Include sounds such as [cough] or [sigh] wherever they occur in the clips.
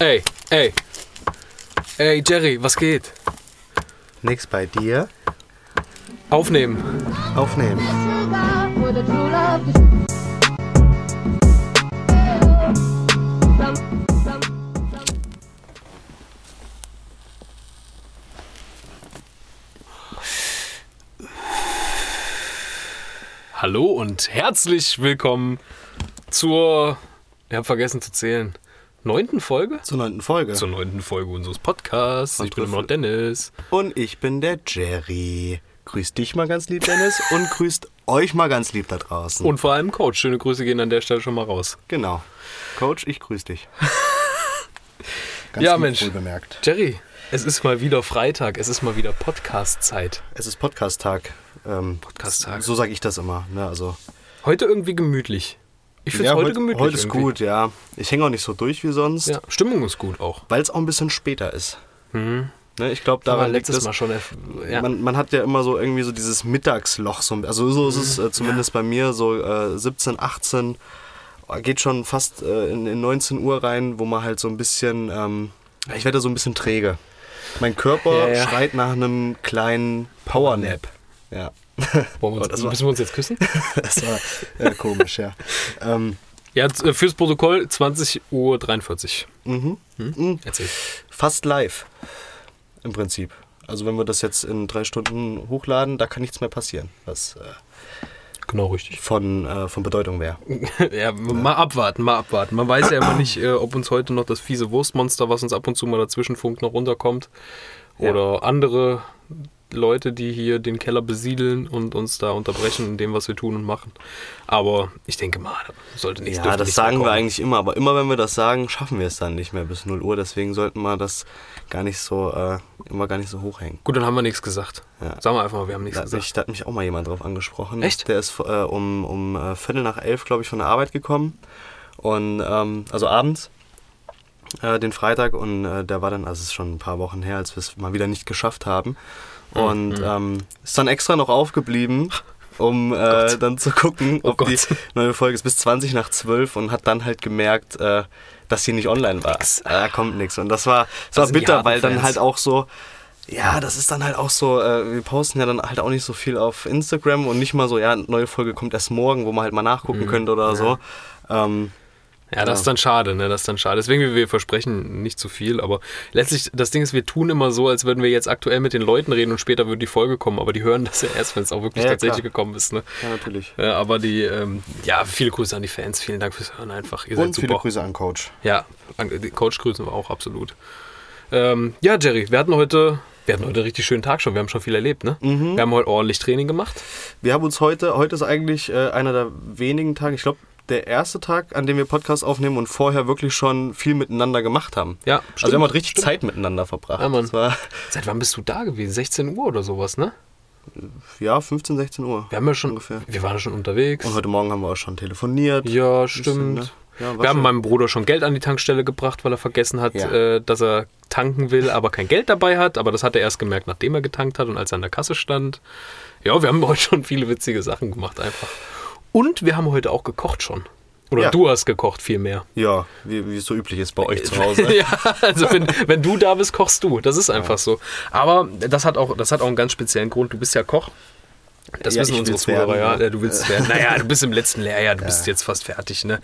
Ey, ey. Ey, Jerry, was geht? Nix bei dir. Aufnehmen. Aufnehmen. Hallo und herzlich willkommen zur, ich habe vergessen zu zählen, neunten Folge? Zur neunten Folge. Zur neunten Folge unseres Podcasts. Ich bin immer noch Dennis. Und ich bin der Jerry. Grüß dich mal ganz lieb, Dennis. und grüßt euch mal ganz lieb da draußen. Und vor allem Coach. Schöne Grüße gehen an der Stelle schon mal raus. genau. Coach, ich grüß dich. [laughs] Ganz Ja, lieb Mensch. wohlbemerkt. Jerry, es ist mal wieder Freitag. Es ist mal wieder Podcast-Zeit. Es ist Podcast-Tag. Ähm, Podcast-Tag. So sage ich das immer. Ne? Also, Heute irgendwie gemütlich. Ich finde es ja, heute heut- gemütlich. Heute ist irgendwie. gut, ja. Ich hänge auch nicht so durch wie sonst, Ja, Stimmung ist gut auch. weil es auch ein bisschen später ist. Ne? Ich glaube, daran liegt es. Mal schon. Ja. Man, man hat ja immer so irgendwie so dieses Mittagsloch. So, also so ist es äh, zumindest bei mir, so äh, 17, 18, äh, geht schon fast äh, in, in 19 Uhr rein, wo man halt so ein bisschen, ähm, ja, ich werde so ein bisschen träge. Mein Körper Ja, ja. schreit nach einem kleinen Powernap. Ja, [laughs] Wollen wir uns, war- müssen wir uns jetzt küssen? [laughs] das war äh, komisch, ja. Ähm, Ja, äh, fürs Protokoll 20.43 Uhr. mhm. Mhm. Erzähl. Fast live im Prinzip. Also wenn wir das jetzt in drei Stunden hochladen, da kann nichts mehr passieren, was äh, Genau, richtig. von, äh, von Bedeutung wäre. [laughs] ja, mal abwarten, mal abwarten. Man weiß ja immer nicht, äh, ob uns heute noch das fiese Wurstmonster, was uns ab und zu mal dazwischen funkt, noch runterkommt. Ja. Oder andere Leute, die hier den Keller besiedeln und uns da unterbrechen in dem, was wir tun und machen. Aber ich denke mal, sollte nichts Ja, das nichts mehr sagen wir eigentlich immer, aber immer wenn wir das sagen, schaffen wir es dann nicht mehr bis 0 Uhr. Deswegen sollten wir das gar nicht so, äh, immer gar nicht so hochhängen. Gut, dann haben wir nichts gesagt. Ja. Sagen wir einfach mal, wir haben nichts Da gesagt. mich, da hat mich auch mal jemand drauf angesprochen. Echt? Der ist äh, um, um äh, Viertel nach elf, glaube ich, von der Arbeit gekommen. Und, ähm, also abends, äh, den Freitag. Und äh, der war dann, also es ist schon ein paar Wochen her, als wir es mal wieder nicht geschafft haben. Mhm. Und ähm, ist dann extra noch aufgeblieben, um äh, dann zu gucken, Oh ob die Gott. [laughs] neue Folge ist bis 20 nach 12 und hat dann halt gemerkt, äh, dass sie nicht online war. Nix. Äh, Da kommt nichts. Und das war, das war die bitter, weil dann halt auch so, ja, das ist dann halt auch so, äh, wir posten ja dann halt auch nicht so viel auf Instagram und nicht mal so, ja, neue Folge kommt erst morgen, wo man halt mal nachgucken könnte oder so. Ähm, Ja, das ist dann schade, ne? Das ist dann schade. Deswegen, wir- wir versprechen nicht zu viel, aber letztlich, das Ding ist, wir tun immer so, als würden wir jetzt aktuell mit den Leuten reden und später würde die Folge kommen, aber die hören das ja erst, wenn es auch wirklich Ja, tatsächlich klar. gekommen ist, ne? ja, natürlich. Ja, aber die, ähm, ja, viele Grüße an die Fans, vielen Dank fürs Hören einfach. Ihr seid Und viele super. Grüße an Coach. Ja, an- Coach grüßen wir auch absolut. Ähm, ja, Jerry, wir hatten heute, wir hatten heute einen richtig schönen Tag schon, wir haben schon viel erlebt, ne? Mhm. Wir haben heute ordentlich Training gemacht. Wir haben uns heute, heute ist eigentlich äh, einer der wenigen Tage, ich glaube, der erste Tag, an dem wir Podcast aufnehmen und vorher wirklich schon viel miteinander gemacht haben. Ja, Also wir haben heute richtig Zeit miteinander verbracht. Ja, Mann. Seit wann bist du da gewesen? 16 Uhr oder sowas, ne? ja, 15, 16 Uhr. Wir haben ja schon, Ungefähr. wir waren ja schon unterwegs. Und heute Morgen haben wir auch schon telefoniert. Ja, Bisschen, stimmt. ne? Ja, Wir haben schön. meinem Bruder schon Geld an die Tankstelle gebracht, weil er vergessen hat, Ja. äh, dass er tanken will, aber kein Geld dabei hat. Aber das hat er erst gemerkt, nachdem er getankt hat und als er an der Kasse stand. Ja, wir haben heute schon viele witzige Sachen gemacht einfach. Und wir haben heute auch gekocht schon. Oder Ja. du hast gekocht viel mehr. Ja, wie, wie es so üblich ist bei euch zu Hause. [laughs] ja, also wenn, wenn du da bist, kochst du. Das ist einfach so. Aber das hat, auch, das hat auch einen ganz speziellen Grund. Du bist ja Koch. Das Ja, wissen unsere Zuhörer, werden, ja. ja. ja. Du willst es werden. Naja, du bist im letzten Lehrjahr, du [laughs] bist jetzt fast fertig. Ne?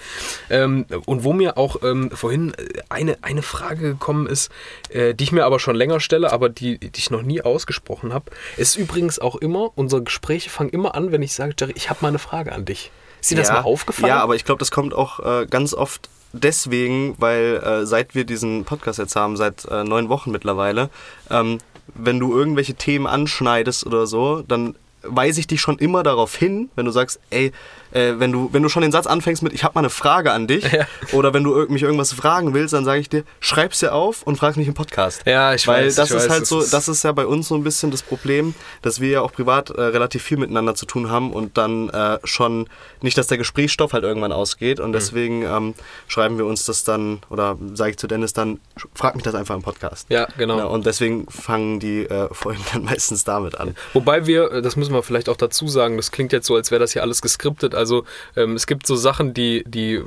Ähm, und wo mir auch ähm, vorhin äh, eine, eine Frage gekommen ist, äh, die ich mir aber schon länger stelle, aber die, die ich noch nie ausgesprochen habe, ist übrigens auch immer, unsere Gespräche fangen immer an, wenn ich sage, Jerry, ich habe mal eine Frage an dich. Ist dir das mal aufgefallen? Ja, aber ich glaube, das kommt auch äh, ganz oft deswegen, weil äh, seit wir diesen Podcast jetzt haben, seit äh, neun Wochen mittlerweile, ähm, wenn du irgendwelche Themen anschneidest oder so, dann weise ich dich schon immer darauf hin, wenn du sagst, ey, äh, wenn, du, wenn du schon den Satz anfängst mit, ich habe mal eine Frage an dich, Ja. oder wenn du mich irgendwas fragen willst, dann sage ich dir, schreib's dir auf und frag mich im Podcast. Ja, ich Weil weiß, das ich ist weiß, halt das so, das ist ja bei uns so ein bisschen das Problem, dass wir ja auch privat äh, relativ viel miteinander zu tun haben und dann äh, schon nicht, dass der Gesprächsstoff halt irgendwann ausgeht Mhm. und deswegen ähm, schreiben wir uns das dann oder sage ich zu Dennis dann, frag mich das einfach im Podcast. Ja, genau. Ja, und deswegen fangen die äh, [laughs] Folgen dann meistens damit an. Wobei wir, äh, das müssen wir wir vielleicht auch dazu sagen, das klingt jetzt so, als wäre das hier alles geskriptet. Also ähm, es gibt so Sachen, die, die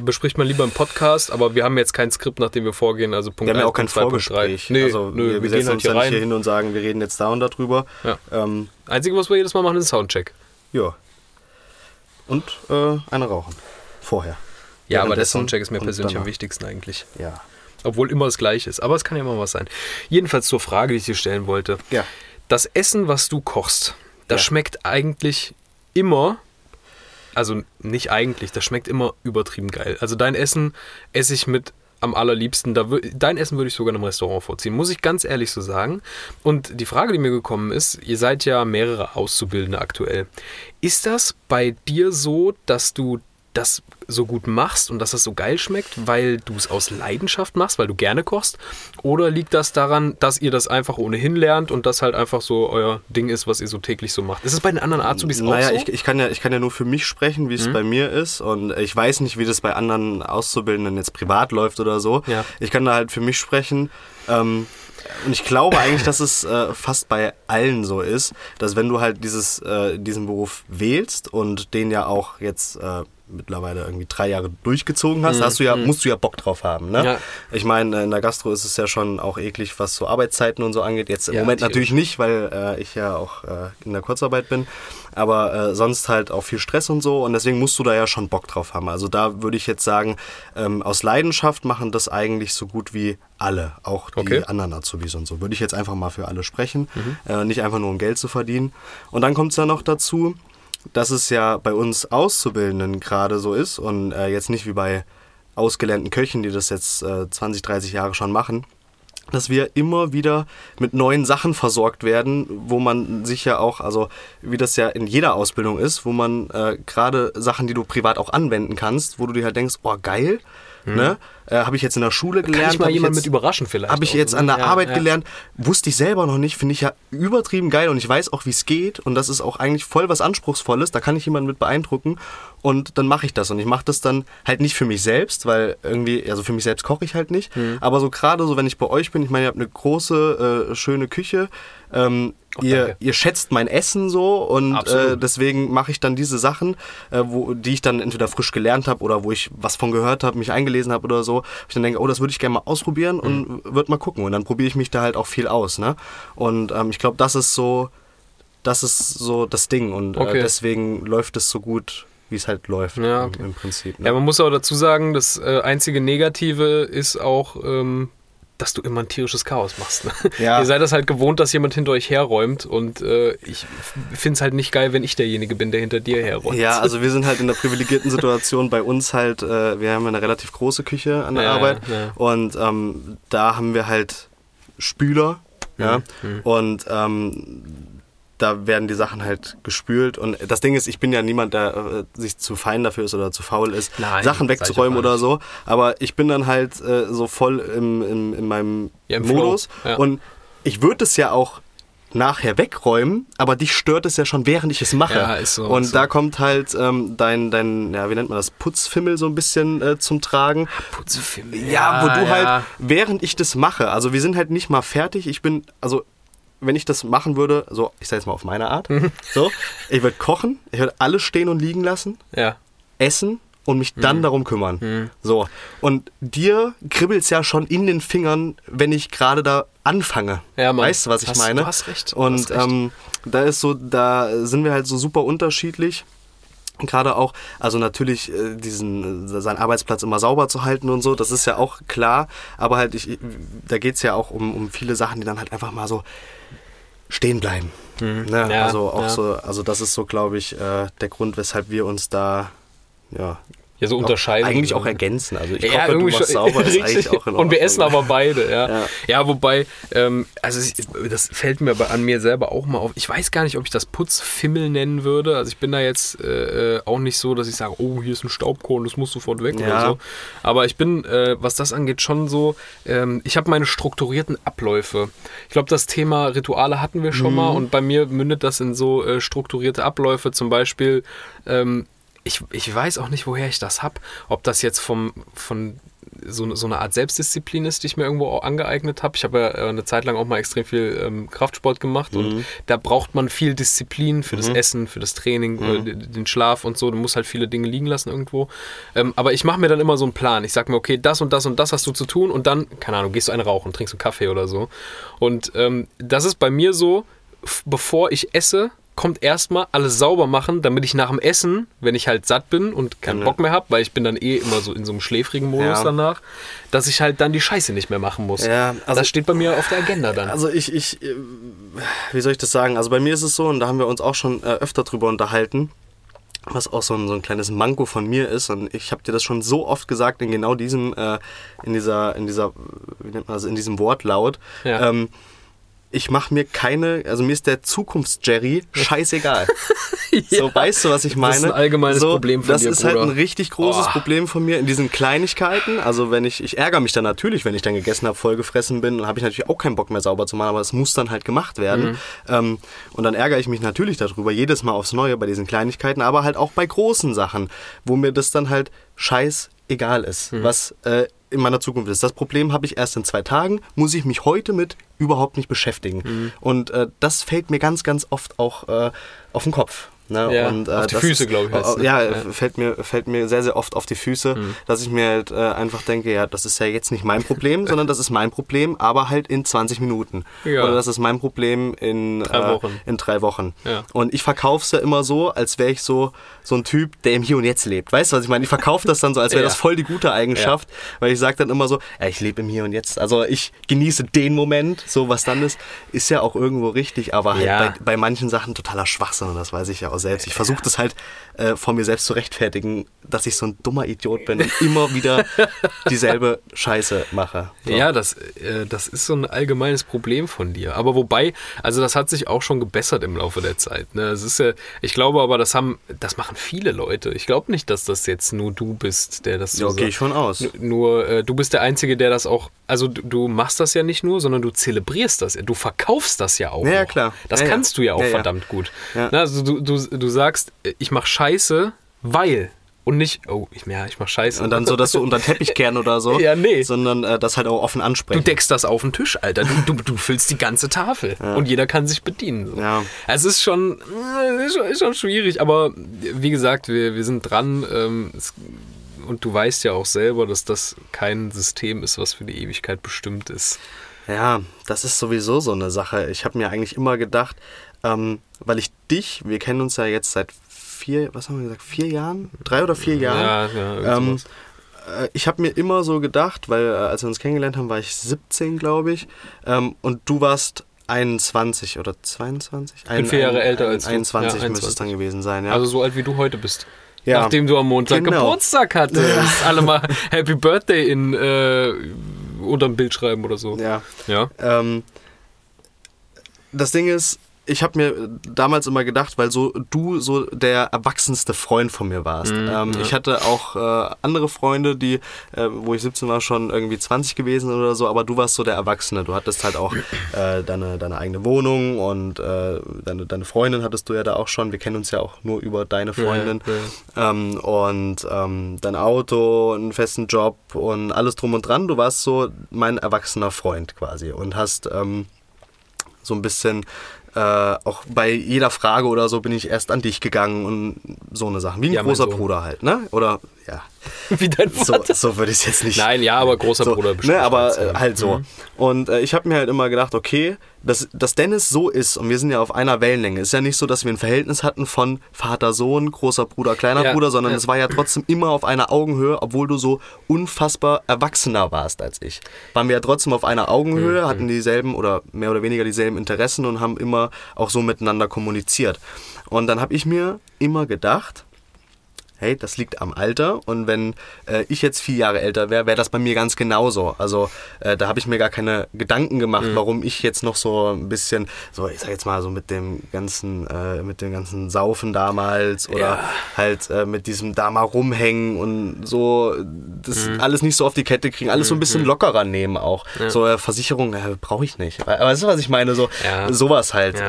bespricht man lieber im Podcast, aber wir haben jetzt kein Skript, nach dem wir vorgehen. Also Punkt Wir haben ja auch kein. Vorgespräch. Nee, also nö, wir, wir, setzen gehen halt uns hier nicht rein. hier hin und sagen, wir reden jetzt da und darüber. Ja. Ähm, Einzige, was wir jedes Mal machen, ist Soundcheck. ja. Und äh, eine rauchen. Vorher. Ja, aber der Soundcheck ist mir persönlich am wichtigsten eigentlich. Ja. Obwohl immer das Gleiche ist. Aber es kann ja immer was sein. Jedenfalls zur Frage, die ich dir stellen wollte. Ja. Das Essen, was du kochst, das Ja. schmeckt eigentlich immer, also nicht eigentlich, das schmeckt immer übertrieben geil. Also dein Essen esse ich mit am allerliebsten. Dein Essen würde ich sogar im Restaurant vorziehen, muss ich ganz ehrlich so sagen. Und die Frage, die mir gekommen ist, ihr seid ja mehrere Auszubildende aktuell. Ist das bei dir so, dass du das so gut machst und dass das so geil schmeckt, weil du es aus Leidenschaft machst, weil du gerne kochst? Oder liegt das daran, dass ihr das einfach ohnehin lernt und das halt einfach so euer Ding ist, was ihr so täglich so macht? Ist es bei den anderen Azubis Naja, auch so? ich, ich, kann ja, ich kann ja nur für mich sprechen, wie es Mhm. bei mir ist. Und ich weiß nicht, wie das bei anderen Auszubildenden jetzt privat läuft oder so. Ja. Ich kann da halt für mich sprechen. Ähm, und ich glaube eigentlich, dass es äh, fast bei allen so ist, dass wenn du halt dieses, äh, diesen Beruf wählst und den ja auch jetzt äh, mittlerweile irgendwie drei Jahre durchgezogen hast, hast du ja, musst du ja Bock drauf haben. Ne? Mhm. Ja. Ich meine, in der Gastro ist es ja schon auch eklig, was so Arbeitszeiten und so angeht. Jetzt im Ja, Moment natürlich. nicht, weil äh, ich ja auch äh, in der Kurzarbeit bin. Aber äh, sonst halt auch viel Stress und so. Und deswegen musst du da ja schon Bock drauf haben. Also da würde ich jetzt sagen, ähm, aus Leidenschaft machen das eigentlich so gut wie alle. Auch die Okay. anderen Azubis und so. Würde ich jetzt einfach mal für alle sprechen. Äh, nicht einfach nur um Geld zu verdienen. Und dann kommt es ja noch dazu, dass es ja bei uns Auszubildenden gerade so ist und äh, jetzt nicht wie bei ausgelernten Köchen, die das jetzt äh, 20, 30 Jahre schon machen, dass wir immer wieder mit neuen Sachen versorgt werden, wo man sich ja auch, also wie das ja in jeder Ausbildung ist, wo man äh, gerade Sachen, die du privat auch anwenden kannst, wo du dir halt denkst, oh geil, ne? Äh, habe ich jetzt in der Schule gelernt. Kann ich mal jetzt- mit überraschen vielleicht? habe ich jetzt ne? an der Ja, Arbeit ja. gelernt, wusste ich selber noch nicht, finde ich ja übertrieben geil und ich weiß auch, wie es geht und das ist auch eigentlich voll was Anspruchsvolles, da kann ich jemanden mit beeindrucken und dann mache ich das und ich mache das dann halt nicht für mich selbst, weil irgendwie, also für mich selbst koche ich halt nicht, Mhm. aber so gerade so, wenn ich bei euch bin, ich meine, ihr habt eine große, äh, schöne Küche, ähm, ihr, danke. ihr schätzt mein Essen so und äh, deswegen mache ich dann diese Sachen, äh, wo, die ich dann entweder frisch gelernt habe oder wo ich was von gehört habe, mich eingelesen habe oder so. Wo Ich dann denke, oh, das würde ich gerne mal ausprobieren und Mhm. würde mal gucken. Und dann probiere ich mich da halt auch viel aus. Ne? Und ähm, ich glaube, das ist so, das ist so das Ding. Und Okay. äh, deswegen läuft es so gut, wie es halt läuft Ja, im, im Prinzip. Ne? Ja, man muss auch dazu sagen, das äh, einzige Negative ist auch, ähm, dass du immer ein tierisches Chaos machst. Ne? Ja. Ihr seid das halt gewohnt, dass jemand hinter euch herräumt und äh, ich finde es halt nicht geil, wenn ich derjenige bin, der hinter dir herräumt. Ja, also wir sind halt in der privilegierten Situation bei uns halt, äh, wir haben eine relativ große Küche an der Ja, Arbeit ja. und ähm, da haben wir halt Spüler, ja, Mhm, und ähm, da werden die Sachen halt gespült und das Ding ist, ich bin ja niemand, der äh, sich zu fein dafür ist oder zu faul ist, Nein, Sachen wegzuräumen oder so, aber ich bin dann halt äh, so voll im, im, in meinem Ja, im Modus ja. und ich würde es ja auch nachher wegräumen, aber dich stört es ja schon, während ich es mache. Ja, ist so, und so. da kommt halt ähm, dein, dein, ja, wie nennt man das, Putzfimmel so ein bisschen äh, zum Tragen. Putzfimmel. Ja, wo du ja. halt, während ich das mache, also wir sind halt nicht mal fertig, ich bin, also wenn ich das machen würde, so, ich sag jetzt mal auf meine Art, so, ich würde kochen, ich würde alles stehen und liegen lassen, Ja. essen und mich dann Mhm. darum kümmern. So. Und dir kribbelt's ja schon in den Fingern, wenn ich gerade da anfange. Ja, Mann. Weißt du, was ich Hast- meine? du hast recht, du Und hast recht. Ähm, da ist so, da sind wir halt so super unterschiedlich. Gerade auch, also natürlich äh, diesen, seinen Arbeitsplatz immer sauber zu halten und so, das ist ja auch klar. Aber halt, ich, da geht's ja auch um, um viele Sachen, die dann halt einfach mal so stehen bleiben. Ne? Mhm. Ja, also auch ja. so, also das ist so, glaube ich, äh, der Grund, weshalb wir uns da ja, Ja, so unterscheiden. Eigentlich auch ergänzen. Also ich ja, hoffe, du machst sauber, [laughs] ist eigentlich auch in Und wir essen aber beide, ja. Ja, Ja. wobei, ähm, also ich, das fällt mir bei, an mir selber auch mal auf. Ich weiß gar nicht, ob ich das Putzfimmel nennen würde. Also ich bin da jetzt äh, auch nicht so, dass ich sage, oh, hier ist ein Staubkorn, das muss sofort weg oder Ja. so. Aber ich bin, äh, was das angeht, schon so, ähm, ich habe meine strukturierten Abläufe. Ich glaube, das Thema Rituale hatten wir schon Mhm. mal und bei mir mündet das in so äh, strukturierte Abläufe. Zum Beispiel, ähm, ich, ich weiß auch nicht, woher ich das hab. Ob das jetzt vom, von so, so eine Art Selbstdisziplin ist, die ich mir irgendwo auch angeeignet habe. Ich habe ja äh, eine Zeit lang auch mal extrem viel ähm, Kraftsport gemacht und da braucht man viel Disziplin für das Essen, für das Training, äh, den Schlaf und so. Du musst halt viele Dinge liegen lassen irgendwo. Ähm, aber ich mache mir dann immer so einen Plan. Ich sage mir, okay, das und das und das hast du zu tun und dann, keine Ahnung, gehst du einen rauchen, trinkst einen Kaffee oder so. Und ähm, das ist bei mir so, bevor ich esse, kommt erstmal alles sauber machen, damit ich nach dem Essen, wenn ich halt satt bin und keinen. Bock mehr habe, weil ich bin dann eh immer so in so einem schläfrigen Modus Ja. danach, dass ich halt dann die Scheiße nicht mehr machen muss. Ja, also- das steht bei mir auf der Agenda dann. Also ich, ich, äh, wie soll ich das sagen? Also bei mir ist es so, und da haben wir uns auch schon äh, öfter drüber unterhalten, was auch so ein, so ein kleines Manko von mir ist. Und ich habe dir das schon so oft gesagt in genau diesem, äh, in dieser, in dieser, wie nennt man das, in diesem Wortlaut. Ja. Ähm, ich mache mir keine, also mir ist der Zukunfts-Jerry scheißegal. [laughs] So, weißt du, was ich meine? Das ist ein allgemeines so, Problem von Das dir, ist halt ein Bruder. richtig großes Oh. Problem von mir in diesen Kleinigkeiten. Also wenn ich, ich ärgere mich dann natürlich, wenn ich dann gegessen habe, vollgefressen bin, dann habe ich natürlich auch keinen Bock mehr sauber zu machen, aber es muss dann halt gemacht werden. Mhm. Ähm, und dann ärgere ich mich natürlich darüber, jedes Mal aufs Neue bei diesen Kleinigkeiten, aber halt auch bei großen Sachen, wo mir das dann halt scheißegal ist, Mhm. was äh, in meiner Zukunft ist. Das Problem habe ich erst in zwei Tagen, muss ich mich heute mit überhaupt nicht beschäftigen. Mhm. Und äh, das fällt mir ganz, ganz oft auch äh, auf den Kopf. Ne? Ja, und, auf die Füße, ist- glaub ich, heißt, ne? Ja, Ja. Fällt, mir, fällt mir sehr, sehr oft auf die Füße, Mhm. dass ich mir halt äh, einfach denke, ja, das ist ja jetzt nicht mein Problem, [laughs] sondern das ist mein Problem, aber halt in 20 Minuten. Ja. Oder das ist mein Problem in Drei äh, Wochen. In drei Wochen. Ja. Und ich verkaufe es ja immer so, als wäre ich so, so ein Typ, der im Hier und Jetzt lebt. Weißt du, was ich meine? Ich verkaufe das dann so, als wäre [laughs] das voll die gute Eigenschaft, weil ich sage dann immer so, ja, ich lebe im Hier und Jetzt. Also ich genieße den Moment, so was dann ist, ist ja auch irgendwo richtig, aber halt bei, bei manchen Sachen totaler Schwachsinn und das weiß ich ja auch selbst. Ich versuche das halt äh, vor mir selbst zu rechtfertigen, dass ich so ein dummer Idiot bin und immer wieder [laughs] dieselbe Scheiße mache. So. Ja, das, äh, das ist so ein allgemeines Problem von dir. Aber wobei, also das hat sich auch schon gebessert im Laufe der Zeit. Ne? Es ist ja, ich glaube aber, das haben, das machen viele Leute. Ich glaube nicht, dass das jetzt nur du bist, der das so Ja, gehe ich schon aus. Nur äh, du bist der Einzige, der das auch, also du, du machst das ja nicht nur, sondern du zelebrierst das. Du verkaufst das ja auch. Ja, noch. klar. Das Ja, ja. kannst du ja auch Ja, ja. verdammt gut. Na, also du, du, du sagst, ich mach Scheiße, weil. Und nicht, oh, ich, ja, ich mach Scheiße. Und dann so, dass du unter den Teppich kehren oder so. [laughs] Ja, nee. Sondern äh, das halt auch offen Du ansprechen. deckst das auf den Tisch, Alter. Du, du, du füllst die ganze Tafel und jeder kann sich bedienen. So. Ja. Es ist schon, ist schon, ist schon schwierig, aber wie gesagt, wir, wir sind dran. Ähm, es, und du weißt ja auch selber, dass das kein System ist, was für die Ewigkeit bestimmt ist. Ja, das ist sowieso so eine Sache. Ich habe mir eigentlich immer gedacht, ähm, weil ich dich, wir kennen uns ja jetzt seit vier, was haben wir gesagt, vier Jahren? Drei oder vier Jahren? Ja, ja, Ähm, äh, ich habe mir immer so gedacht, weil äh, als wir uns kennengelernt haben, war ich 17, glaube ich. Ähm, und du warst 21 oder 22? Ich bin vier Jahre älter als du. 21 Ja, müsste es 21. dann gewesen sein, ja. Also so alt wie du heute bist. Ja. Nachdem du am Montag Genau. Geburtstag hattest. Alle mal Happy Birthday in äh, unterm Bild schreiben oder so. ja. Ja. Ähm, das Ding ist, ich habe mir damals immer gedacht, weil so du so der erwachsenste Freund von mir warst. ähm, Ich hatte auch äh, andere Freunde, die, äh, wo ich 17 war, schon irgendwie 20 gewesen oder so, aber du warst so der Erwachsene. Du hattest halt auch äh, deine, deine eigene Wohnung und äh, deine, deine Freundin hattest du ja da auch schon. Wir kennen uns ja auch nur über deine Freundin. Ähm, und ähm, dein Auto, einen festen Job und alles drum und dran. Du warst so mein erwachsener Freund quasi und hast ähm, so ein bisschen äh, auch bei jeder Frage oder so bin ich erst an dich gegangen und so eine Sache. Wie ein Ja, großer. Bruder halt, ne? Oder ja. Wie dein So, Vater. so würde ich es jetzt nicht. Nein, ja, aber großer so, Bruder ne, aber als, äh, ja. halt so. Mhm. Und äh, ich habe mir halt immer gedacht, okay, dass, dass Dennis so ist und wir sind ja auf einer Wellenlänge. Ist ja nicht so, dass wir ein Verhältnis hatten von Vater, Sohn, großer Bruder, kleiner Ja, Bruder, sondern ja. es war ja trotzdem immer auf einer Augenhöhe, obwohl du so unfassbar erwachsener warst als ich. Waren wir ja trotzdem auf einer Mhm, Augenhöhe, hatten dieselben oder mehr oder weniger dieselben Interessen und haben immer auch so miteinander kommuniziert. Und dann habe ich mir immer gedacht, hey, das liegt am Alter und wenn äh, ich jetzt vier Jahre älter wäre, wäre das bei mir ganz genauso. Also äh, da habe ich mir gar keine Gedanken gemacht, Mhm. warum ich jetzt noch so ein bisschen, so ich sag jetzt mal so mit dem ganzen, äh, mit dem ganzen Saufen damals oder Ja. halt äh, mit diesem da mal rumhängen und so das Mhm. alles nicht so auf die Kette kriegen, alles so ein bisschen lockerer nehmen auch. So äh, Versicherung äh, brauche ich nicht. Aber weißt du, was ich meine? So Ja. sowas halt.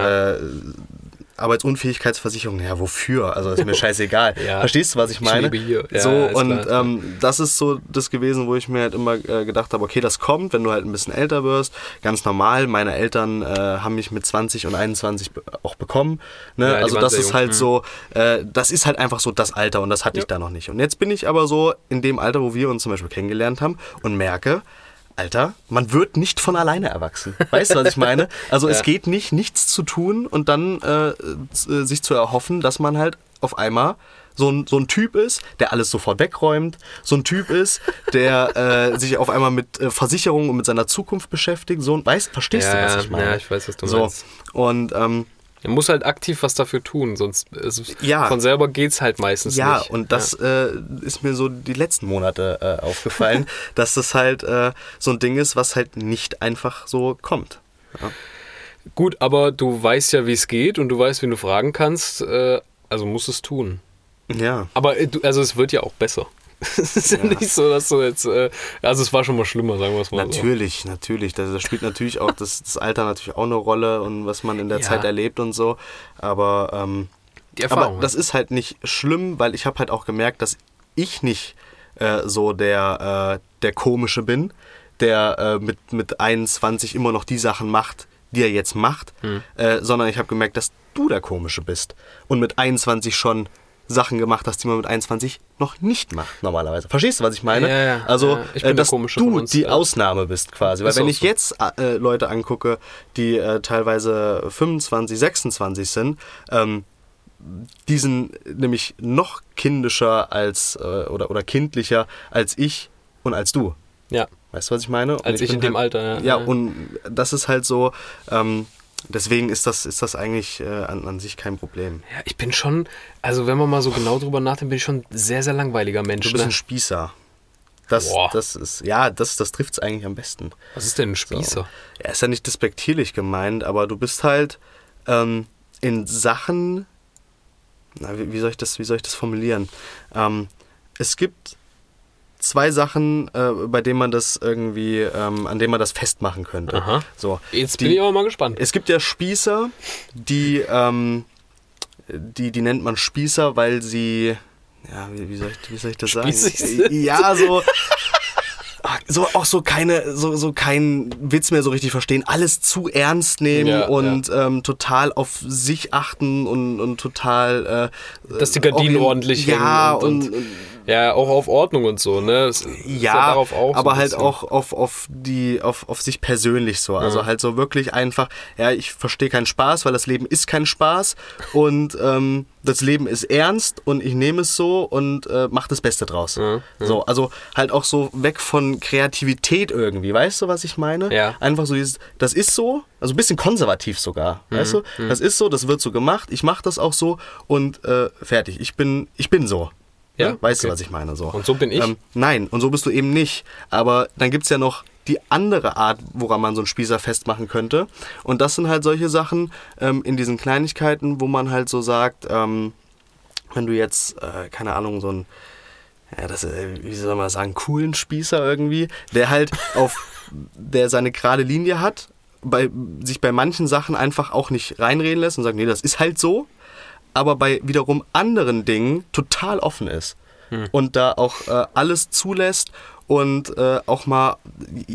Äh, Arbeitsunfähigkeitsversicherung, ja, wofür? Also ist mir [laughs] scheißegal. Ja. Verstehst du, was ich Ich meine? lebe hier. Ja, so, und klar. ähm, das ist so das gewesen, wo ich mir halt immer äh, gedacht habe, okay, das kommt, wenn du halt ein bisschen älter wirst. Ganz normal, meine Eltern äh, haben mich mit 20 und 21 be auch bekommen. Ne? Ja, also das ist jung. halt Mhm. so, äh, das ist halt einfach so das Alter und das hatte ich Ja. da noch nicht. Und jetzt bin ich aber so in dem Alter, wo wir uns zum Beispiel kennengelernt haben und merke, Alter, man wird nicht von alleine erwachsen. Weißt du, was ich meine? Also es Ja. geht nicht, nichts zu tun und dann äh, äh, sich zu erhoffen, dass man halt auf einmal so ein, so ein Typ ist, der alles sofort wegräumt, so ein Typ ist, der äh, sich auf einmal mit äh, Versicherungen und mit seiner Zukunft beschäftigt. So ein, weißt, verstehst du, Ja, was ich meine? ja, ich weiß, was du so. meinst. Und ähm, Man muss halt aktiv was dafür tun, sonst es, Ja. von selber geht's halt meistens Ja, nicht. und das Äh, ist mir so die letzten Monate äh, aufgefallen, [laughs] dass das halt äh, so ein Ding ist, was halt nicht einfach so kommt. Gut, aber du weißt ja, wie es geht und du weißt, wen du fragen kannst, äh, also musst es tun. Ja. Aber äh, also es wird ja auch besser. Es ist ja. Ja. nicht so, dass du jetzt, äh, also es war schon mal schlimmer, sagen wir es mal Natürlich, natürlich. Da da spielt natürlich auch das, das Alter natürlich auch eine Rolle und was man in der Ja. Zeit erlebt und so. Aber, ähm, so. Die Erfahrung. aber das ist halt nicht schlimm, weil ich habe halt auch gemerkt, dass ich nicht äh, so der, äh, der Komische bin, der äh, mit, mit 21 immer noch die Sachen macht, die er jetzt macht, Hm. äh, sondern ich habe gemerkt, dass du der Komische bist und mit 21 schon Sachen gemacht hast, die man mit 21 noch nicht macht normalerweise. Verstehst du, was ich meine? Ja, ja, also, ja. Ich äh, dass du uns, die ja. Ausnahme bist quasi. Weil wenn ich so. jetzt äh, Leute angucke, die äh, teilweise 25, 26 sind, ähm, die sind nämlich noch kindischer als äh, oder, oder kindlicher als ich und als du. ja, Weißt du, was ich meine? Und als ich, bin in dem halt, Alter. Ja, und das ist halt so, ähm, deswegen ist das, ist das eigentlich äh, an, an sich kein Problem. ja, ich bin schon, also wenn man mal so genau drüber nachdenkt, bin ich schon ein sehr, sehr langweiliger Mensch. Du bist Ne? ein Spießer. Das, Boah. das ist, ja, das, das trifft es eigentlich am besten. Was ist denn ein So. Spießer? Er ist ja nicht despektierlich gemeint, aber du bist halt ähm, in Sachen, na, wie, wie, soll ich das, wie soll ich das formulieren? Ähm, es gibt zwei Sachen, äh, bei denen man das irgendwie, ähm, an denen man das festmachen könnte. Aha. So, Jetzt die- bin ich aber mal gespannt. es gibt ja Spießer, die, ähm, die, die nennt man Spießer, weil sie, ja, wie, wie, soll, ich, wie soll ich das Spießig sagen? sind. Ja, so, ah, so auch so keine, so, so keinen Witz mehr so richtig verstehen, alles zu ernst nehmen Ja, und Ähm, total auf sich achten und, und total, äh, Dass die Gardinen ordentlich ja, hängen und- und, und Ja, auch auf Ordnung und so, ne? Das ja, so aber ein halt auch auf, auf die, auf, auf sich persönlich so. Also Ja. halt so wirklich einfach, ja, ich verstehe keinen Spaß, weil das Leben ist kein Spaß und ähm, das Leben ist ernst und ich nehme es so und äh, mache das Beste draus. Ja, ja. So, also halt auch so weg von Kreativität irgendwie, weißt du, was ich meine? Ja. Einfach so dieses, das ist so, also ein bisschen konservativ sogar, Mhm, weißt du? Das ist so, das wird so gemacht, ich mache das auch so und äh, fertig. Ich bin, ich bin so. Ja, Ne? Weißt okay. du, was ich meine? So. Und so bin ich? Ähm, nein, und so bist du eben nicht. Aber dann gibt es ja noch die andere Art, woran man so einen Spießer festmachen könnte. Und das sind halt solche Sachen ähm, in diesen Kleinigkeiten, wo man halt so sagt, ähm, wenn du jetzt, äh, keine Ahnung, so ein, ja, das, äh, wie soll man sagen, coolen Spießer irgendwie, der halt [laughs] auf, der seine gerade Linie hat, bei, sich bei manchen Sachen einfach auch nicht reinreden lässt und sagt, nee, das ist halt so, aber bei wiederum anderen Dingen total offen ist und da auch äh, alles zulässt und äh, auch mal,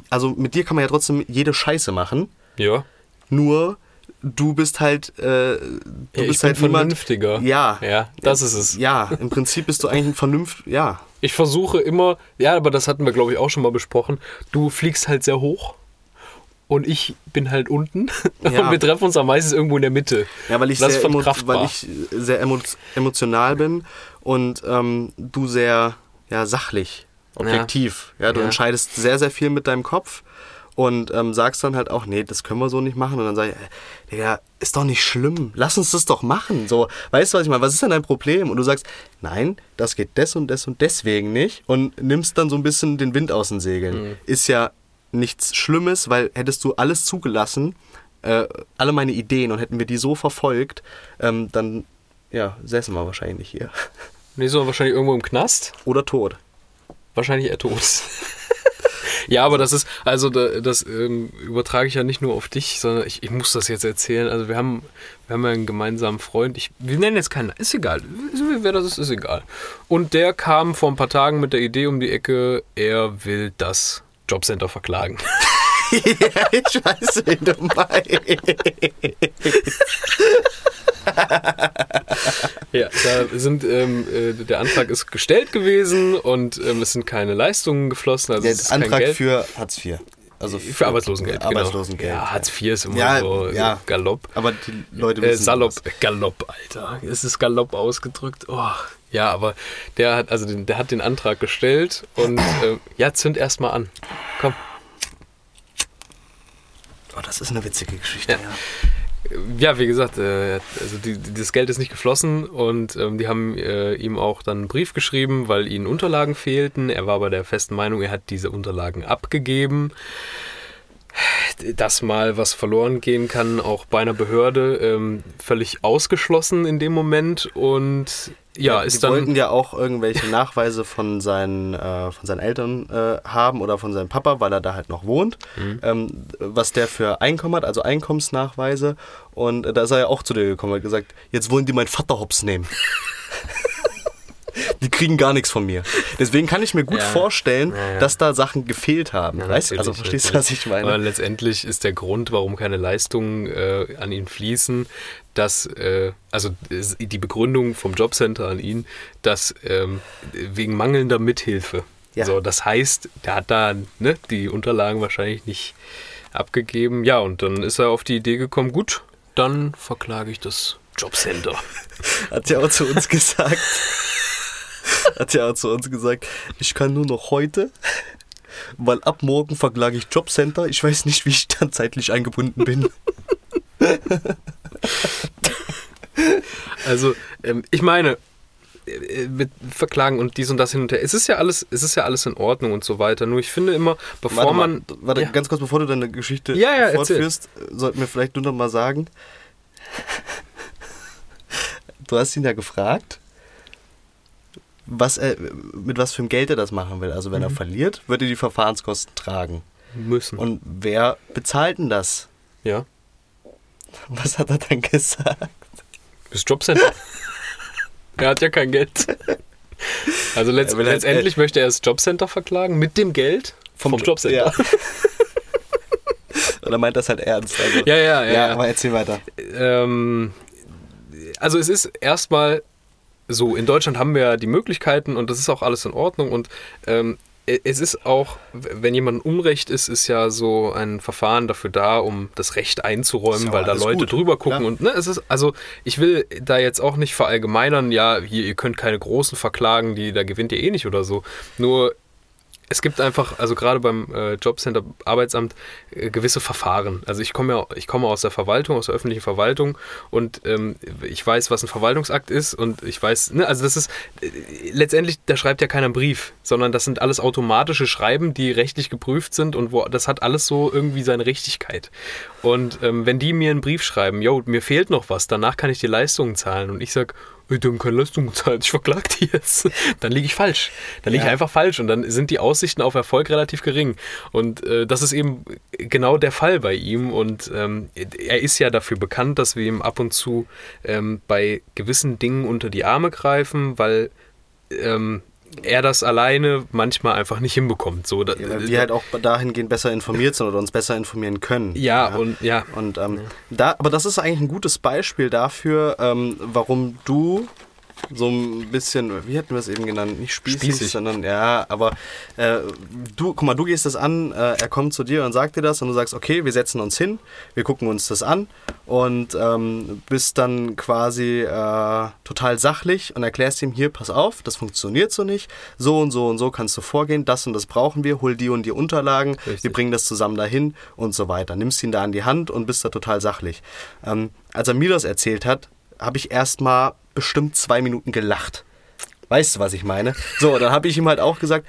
also mit dir kann man ja trotzdem jede Scheiße machen, Ja. nur du bist halt, äh, du Ja, ich bist bin halt niemand, vernünftiger. Ja, Ja, das ist es. ja, im Prinzip bist du [laughs] eigentlich ein Vernunft, ja, Ich versuche immer, ja, aber das hatten wir, glaube ich, auch schon mal besprochen. Du fliegst halt sehr hoch und ich bin halt unten. [laughs] Ja. Und wir treffen uns am meisten irgendwo in der Mitte. Ja, weil ich, das sehr, emo weil ich sehr emo emotional bin und ähm, du sehr ja, sachlich, objektiv. Ja, du Ja. entscheidest sehr, sehr viel mit deinem Kopf und ähm, sagst dann halt auch, nee, das können wir so nicht machen. Und dann sage ich, äh, Digga, ist doch nicht schlimm, lass uns das doch machen. So, weißt du, was ich meine? Was ist denn dein Problem? Und du sagst, nein, das geht des und des und deswegen nicht und nimmst dann so ein bisschen den Wind aus den Segeln. Mhm. Ist ja nichts Schlimmes, weil hättest du alles zugelassen, äh, alle meine Ideen und hätten wir die so verfolgt, ähm, dann ja, säßen wir wahrscheinlich nicht hier. [laughs] Nee, so wahrscheinlich irgendwo im Knast. Oder tot. Wahrscheinlich eher tot. [laughs] Ja, aber das ist, also da- das ähm, übertrage ich ja nicht nur auf dich, sondern ich, ich muss das jetzt erzählen. Also wir haben, wir haben ja einen gemeinsamen Freund. Ich, wir nennen jetzt keinen, ist egal. Wer das ist, ist egal. Und der kam vor ein paar Tagen mit der Idee um die Ecke, er will das Jobcenter verklagen. [laughs] ja, ich weiß, wen du meinst. Ja, da sind, ähm, äh, der Antrag ist gestellt gewesen und ähm, es sind keine Leistungen geflossen. Also Der Antrag für Hartz IV. Also Für Arbeitslosengeld. Genau. Arbeitslosengeld. Ja, Hartz IV ist immer Ja, so ja. Galopp. Aber die Leute Äh, wissen Salopp, was. Galopp, Alter. Es ist Galopp ausgedrückt. Oh. Ja, aber der hat, also den, der hat den Antrag gestellt und äh, ja, zünd erst mal an. Komm. Oh, das ist eine witzige Geschichte, Ja. ja. Ja, wie gesagt, äh, also die, die- das Geld ist nicht geflossen und ähm, die haben äh, ihm auch dann einen Brief geschrieben, weil ihnen Unterlagen fehlten. Er war aber der festen Meinung, er hat diese Unterlagen abgegeben. Dass mal was verloren gehen kann, auch bei einer Behörde, ähm, völlig ausgeschlossen in dem Moment und ja, die ist dann. wollten ja auch irgendwelche Nachweise von seinen, äh, von seinen Eltern äh, haben oder von seinem Papa, weil er da halt noch wohnt. Mhm. Ähm, was der für Einkommen hat, also Einkommensnachweise. Und äh, da ist er ja auch zu dir gekommen und hat gesagt, jetzt wollen die meinen Vater hops nehmen. [laughs] die kriegen gar nichts von mir. Deswegen kann ich mir gut Ja. vorstellen, Ja, ja. dass da Sachen gefehlt haben. Weißt? Also natürlich, verstehst du, was ich meine? Aber letztendlich ist der Grund, warum keine Leistungen äh, an ihn fließen, dass, äh, also die Begründung vom Jobcenter an ihn, dass ähm, wegen mangelnder Mithilfe. So, das heißt, der hat da ne, die Unterlagen wahrscheinlich nicht abgegeben. Ja, und dann ist er auf die Idee gekommen, gut, dann verklage ich das Jobcenter. [laughs] Hat ja auch zu uns gesagt. [laughs] [laughs] Hat ja auch zu uns gesagt, ich kann nur noch heute, weil ab morgen verklage ich Jobcenter. Ich weiß nicht, wie ich dann zeitlich eingebunden bin. Also, ähm, ich meine, äh, mit Verklagen und dies und das hin und her. Es ist ja alles, es ist ja alles in Ordnung und so weiter. Nur ich finde immer, bevor Warte, man. warte Ja. ganz kurz, bevor du deine Geschichte Ja, ja, erzähl. fortführst, sollten wir vielleicht nur noch mal sagen, [laughs] du hast ihn ja gefragt, was er, mit was für einem Geld er das machen will. Also wenn Mhm. er verliert, wird er die Verfahrenskosten tragen. müssen. Und wer bezahlt denn das? ja. Was hat er dann gesagt? Das Jobcenter. [laughs] er hat ja kein Geld. Also letzt, halt- letztendlich möchte er das Jobcenter verklagen mit dem Geld vom, Jo- Jobcenter. Ja. [laughs] Oder meint das halt ernst? Also, Ja, ja, ja, ja. aber erzähl weiter. Ähm, also es ist erstmal so, in Deutschland haben wir ja die Möglichkeiten und das ist auch alles in Ordnung und ähm, es ist auch, wenn jemand Unrecht ist, ist ja so ein Verfahren dafür da, um das Recht einzuräumen, ja weil da Leute gut, drüber gucken klar. und ne, es ist, also ich will da jetzt auch nicht verallgemeinern, ja, hier, ihr könnt keine Großen verklagen, die, da gewinnt ihr eh nicht oder so. Nur es gibt einfach, also gerade beim äh, Jobcenter Arbeitsamt, äh, gewisse Verfahren. Also ich komme ja, ich komme aus der Verwaltung, aus der öffentlichen Verwaltung und ähm, ich weiß, was ein Verwaltungsakt ist und ich weiß, ne, also das ist äh, letztendlich, da schreibt ja keiner einen Brief, sondern das sind alles automatische Schreiben, die rechtlich geprüft sind und wo das hat alles so irgendwie seine Richtigkeit. Und ähm, wenn die mir einen Brief schreiben, yo, mir fehlt noch was, danach kann ich die Leistungen zahlen und ich sag, "Ey, die haben keine Leistungen gezahlt, ich verklag die jetzt, dann liege ich falsch. Dann liege ich Ja. einfach falsch und dann sind die Aussichten auf Erfolg relativ gering. Und äh, das ist eben genau der Fall bei ihm. Und ähm, er ist ja dafür bekannt, dass wir ihm ab und zu ähm, bei gewissen Dingen unter die Arme greifen, weil ähm, er das alleine manchmal einfach nicht hinbekommt. So, da, Ja, weil wir halt auch dahingehend besser informiert sind oder uns besser informieren können. ja, und ja. Und ähm, da, aber das ist eigentlich ein gutes Beispiel dafür, ähm, warum du so ein bisschen, wie hatten wir es eben genannt, nicht spießig, Spießig. sondern ja, aber äh, du, guck mal, du gehst das an, äh, er kommt zu dir und sagt dir das und du sagst, okay, wir setzen uns hin, wir gucken uns das an und ähm, bist dann quasi äh, total sachlich und erklärst ihm hier, pass auf, das funktioniert so nicht, so und so und so kannst du vorgehen, das und das brauchen wir, hol die und die Unterlagen, Richtig. wir bringen das zusammen dahin und so weiter. Nimmst ihn da an die Hand und bist da total sachlich. Ähm, als er mir das erzählt hat, habe ich erstmal bestimmt zwei Minuten gelacht. Weißt du, was ich meine? So, dann habe ich ihm halt auch gesagt,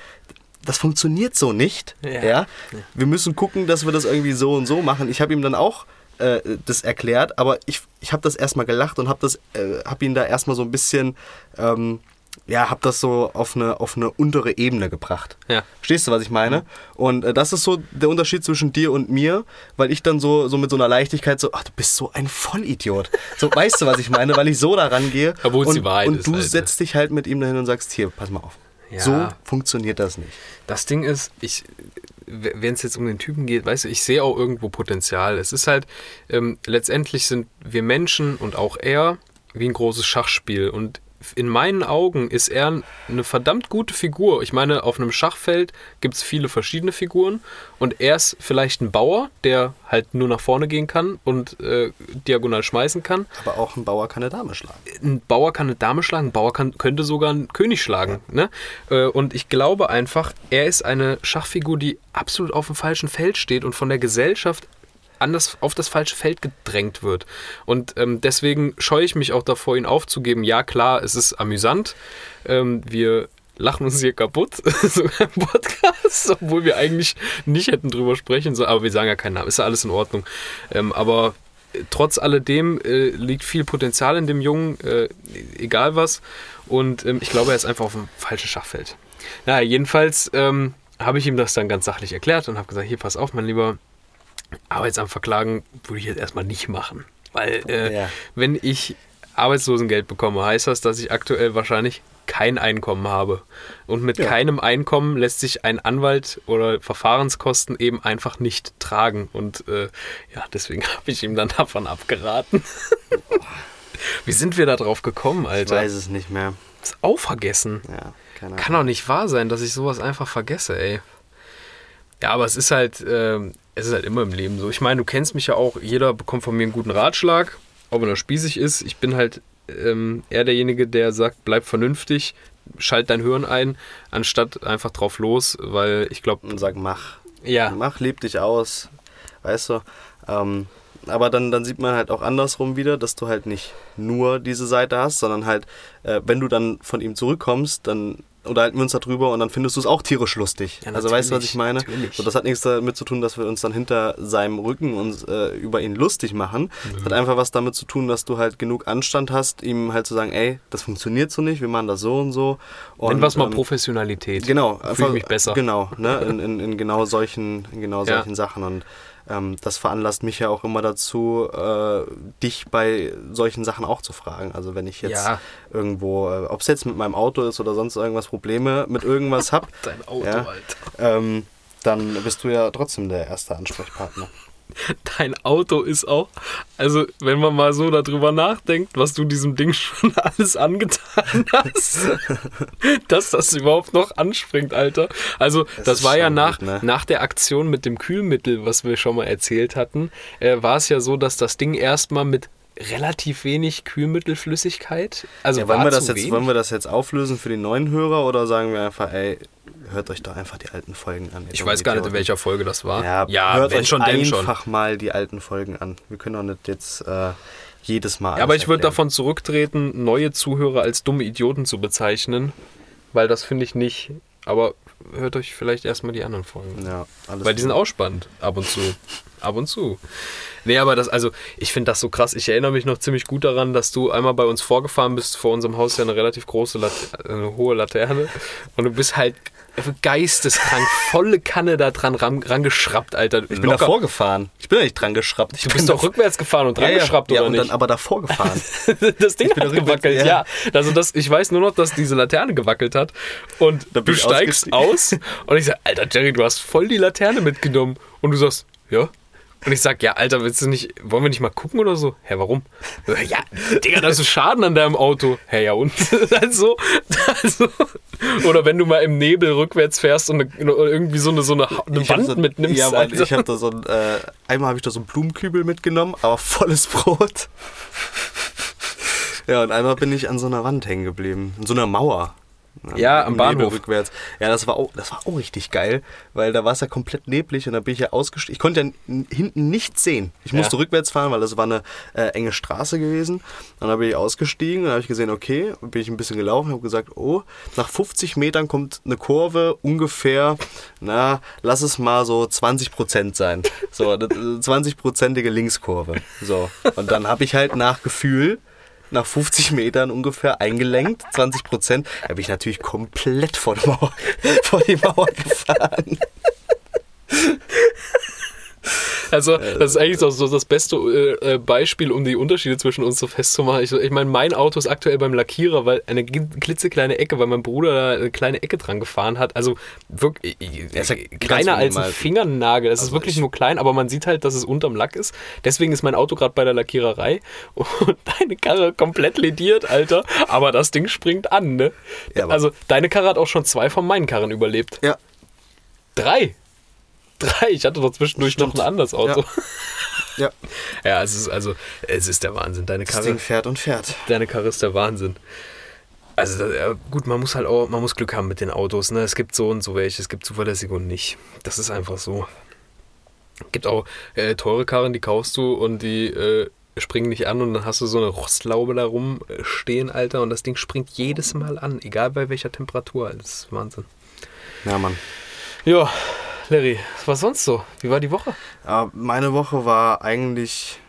das funktioniert so nicht. Ja. Ja. Wir müssen gucken, dass wir das irgendwie so und so machen. Ich habe ihm dann auch äh, das erklärt, aber ich, ich habe das erstmal gelacht und habe äh, hab ihn da erstmal so ein bisschen ähm, ja, habe das so auf eine, auf eine untere Ebene gebracht. Ja. Verstehst du, was ich meine? Und äh, das ist so der Unterschied zwischen dir und mir, weil ich dann so, so mit so einer Leichtigkeit so, ach, du bist so ein Vollidiot. So, weißt du, was ich meine? Weil ich so da rangehe. [laughs] Obwohl es und, die Wahrheit Und ist du halt, ne? setzt dich halt mit ihm dahin und sagst, hier, pass mal auf. Ja. So funktioniert das nicht. Das Ding ist, ich, wenn es jetzt um den Typen geht, weißt du, ich sehe auch irgendwo Potenzial. Es ist halt, ähm, letztendlich sind wir Menschen und auch er wie ein großes Schachspiel. Und in meinen Augen ist er eine verdammt gute Figur. Ich meine, auf einem Schachfeld gibt es viele verschiedene Figuren und er ist vielleicht ein Bauer, der halt nur nach vorne gehen kann und äh, diagonal schmeißen kann. Aber auch ein Bauer kann eine Dame schlagen. ein Bauer kann eine Dame schlagen, ein Bauer kann, könnte sogar einen König schlagen. Ne? Äh, Und ich glaube einfach, er ist eine Schachfigur, die absolut auf dem falschen Feld steht und von der Gesellschaft anders auf das falsche Feld gedrängt wird. Und ähm, deswegen scheue ich mich auch davor, ihn aufzugeben. Ja, klar, es ist amüsant. Ähm, wir lachen uns hier kaputt, [laughs] sogar im Podcast, obwohl wir eigentlich nicht hätten drüber sprechen sollen. Aber wir sagen ja keinen Namen, ist ja alles in Ordnung. Ähm, aber äh, trotz alledem äh, liegt viel Potenzial in dem Jungen, äh, egal was. Und ähm, ich glaube, er ist einfach auf dem falschen Schachfeld. Naja, jedenfalls ähm, habe ich ihm das dann ganz sachlich erklärt und habe gesagt, hier, pass auf, mein Lieber, Arbeitsamt verklagen würde ich jetzt erstmal nicht machen. Weil äh, Ja. wenn ich Arbeitslosengeld bekomme, heißt das, dass ich aktuell wahrscheinlich kein Einkommen habe. Und mit Ja. keinem Einkommen lässt sich ein Anwalt oder Verfahrenskosten eben einfach nicht tragen. Und äh, ja, deswegen [laughs] habe ich ihm dann davon abgeraten. Wie sind wir da drauf gekommen, Ich Alter? weiß es nicht mehr. Ist auch vergessen. Ja, keine Ahnung. Kann doch nicht wahr sein, dass ich sowas einfach vergesse, ey. Ja, aber es ist halt, ähm, es ist halt immer im Leben so. Ich meine, du kennst mich ja auch, jeder bekommt von mir einen guten Ratschlag, ob er spießig ist. Ich bin halt ähm, eher derjenige, der sagt, bleib vernünftig, schalt dein Hirn ein, anstatt einfach drauf los, weil ich glaube, Und sag, mach. ja, Mach, leb dich aus. Weißt du? Ähm, aber dann, dann sieht man halt auch andersrum wieder, dass du halt nicht nur diese Seite hast, sondern halt, äh, wenn du dann von ihm zurückkommst, dann unterhalten wir uns darüber und dann findest du es auch tierisch lustig. Ja, also weißt du, was ich meine? natürlich. So, das hat nichts damit zu tun, dass wir uns dann hinter seinem Rücken uns äh, über ihn lustig machen. Das hat einfach was damit zu tun, dass du halt genug Anstand hast, ihm halt zu sagen, ey, das funktioniert so nicht, wir machen das so und so. Und, nenn was mal ähm, Professionalität. Genau, Fühle ich mich besser. Genau, ne, in, in, in genau solchen, in genau Ja. solchen Sachen. Und ähm, das veranlasst mich ja auch immer dazu, äh, dich bei solchen Sachen auch zu fragen. Also wenn ich jetzt Ja. irgendwo, äh, ob es jetzt mit meinem Auto ist oder sonst irgendwas Probleme mit irgendwas hab, [laughs] Dein Auto, Ja. Ähm, dann bist du ja trotzdem der erste Ansprechpartner. [laughs] Dein Auto ist auch, also wenn man mal so darüber nachdenkt, was du diesem Ding schon [laughs] alles angetan hast, [laughs] dass das überhaupt noch anspringt, Alter. Also das ist war ja nach, gut, ne? nach der Aktion mit dem Kühlmittel, was wir schon mal erzählt hatten, äh, war es ja so, dass das Ding erstmal mit relativ wenig Kühlmittelflüssigkeit, also Ja, wollen, war wir das jetzt, wenig. wollen wir das jetzt auflösen für die neuen Hörer oder sagen wir einfach, ey, hört euch doch einfach die alten Folgen an. ich weiß gar nicht, in welcher Folge das war. Ja, hört wenn euch schon, denn schon. einfach mal die alten Folgen an. Wir können doch nicht jetzt äh, jedes Mal. Ja, aber ich würde davon zurücktreten, neue Zuhörer als dumme Idioten zu bezeichnen, weil das finde ich nicht. Aber hört euch vielleicht erstmal die anderen Folgen. Ja, alles Weil die sind auch spannend, ab und zu. Ab und zu. Nee, aber das, also, ich finde das so krass. Ich erinnere mich noch ziemlich gut daran, dass du einmal bei uns vorgefahren bist, vor unserem Haus ja eine relativ große, Lat eine hohe Laterne. Und du bist halt geisteskrank, volle Kanne da dran ran, rangeschraubt, Alter. Ich bin davor gefahren. Ich bin ja nicht dran geschraubt. Ich Du bist doch rückwärts gefahren und ja, dran ja, geschraubt, ja, oder und nicht? dann aber davor gefahren. [laughs] das Ding hat gewackelt, ja. ja. Also das, ich weiß nur noch, dass diese Laterne gewackelt hat. Und Da du steigst aus und ich sag, Alter Jerry, du hast voll die Laterne mitgenommen. Und du sagst, ja. Und ich sag, ja, Alter, willst du nicht, wollen wir nicht mal gucken oder so? Hä, warum? Ja, Digga, das ist Schaden an deinem Auto. Hä, ja und? [laughs] also, also, [laughs] oder wenn du mal im Nebel rückwärts fährst und eine, irgendwie so eine, so eine, eine hab Wand so, mitnimmst. Ja, Mann, Alter. ich habe da so ein, äh, einmal habe ich da so einen Blumenkübel mitgenommen, aber volles Brot. Ja, und einmal bin ich an so einer Wand hängen geblieben, an so einer Mauer. Ja, am Bahnhof. rückwärts. Ja, das war, auch, das war auch richtig geil, weil da war es ja komplett neblig und da bin ich ja ausgestiegen. Ich konnte ja hinten nichts sehen. Ich musste Ja. rückwärts fahren, weil das war eine äh, enge Straße gewesen. Dann bin ich ausgestiegen und habe ich gesehen, okay, bin ich ein bisschen gelaufen, habe gesagt, oh, nach 50 Metern kommt eine Kurve ungefähr, na, lass es mal so 20 Prozent sein. So, eine 20-prozentige Linkskurve. So. Und dann habe ich halt nach Gefühl nach 50 Metern ungefähr eingelenkt, 20 Prozent. Da bin ich natürlich komplett vor die Mauer, [laughs] vor die Mauer gefahren. [laughs] Also, das ist eigentlich so, so das beste äh, äh, Beispiel, um die Unterschiede zwischen uns so festzumachen. Ich, ich meine, mein Auto ist aktuell beim Lackierer, weil eine klitzekleine Ecke, weil mein Bruder da eine kleine Ecke dran gefahren hat. Also wirklich ist ja kleiner als ein. Fingernagel. Es ist Also wirklich ich- nur klein, aber man sieht halt, dass es unterm Lack ist. Deswegen ist mein Auto gerade bei der Lackiererei [laughs] und deine Karre komplett lediert, Alter. Aber das Ding springt an, ne? Ja, also, deine Karre hat auch schon zwei von meinen Karren überlebt. Ja, Drei. Drei. Ich hatte doch zwischendurch noch ein anderes Auto. ja. Ja, es ist also, es ist der Wahnsinn. Deine Das Karre, Ding fährt und fährt. deine Karre ist der Wahnsinn. Also ja, gut, man muss halt auch, man muss Glück haben mit den Autos. Ne? Es gibt so und so welche, es gibt zuverlässige und nicht. Das ist einfach so. Gibt auch äh, teure Karren, die kaufst du und die äh, springen nicht an und dann hast du so eine Rostlaube da rumstehen, Alter, und das Ding springt jedes Mal an, egal bei welcher Temperatur. Das ist Wahnsinn. Ja, Mann. Ja, Larry, was sonst so? Wie war die Woche? Aber meine Woche war eigentlich,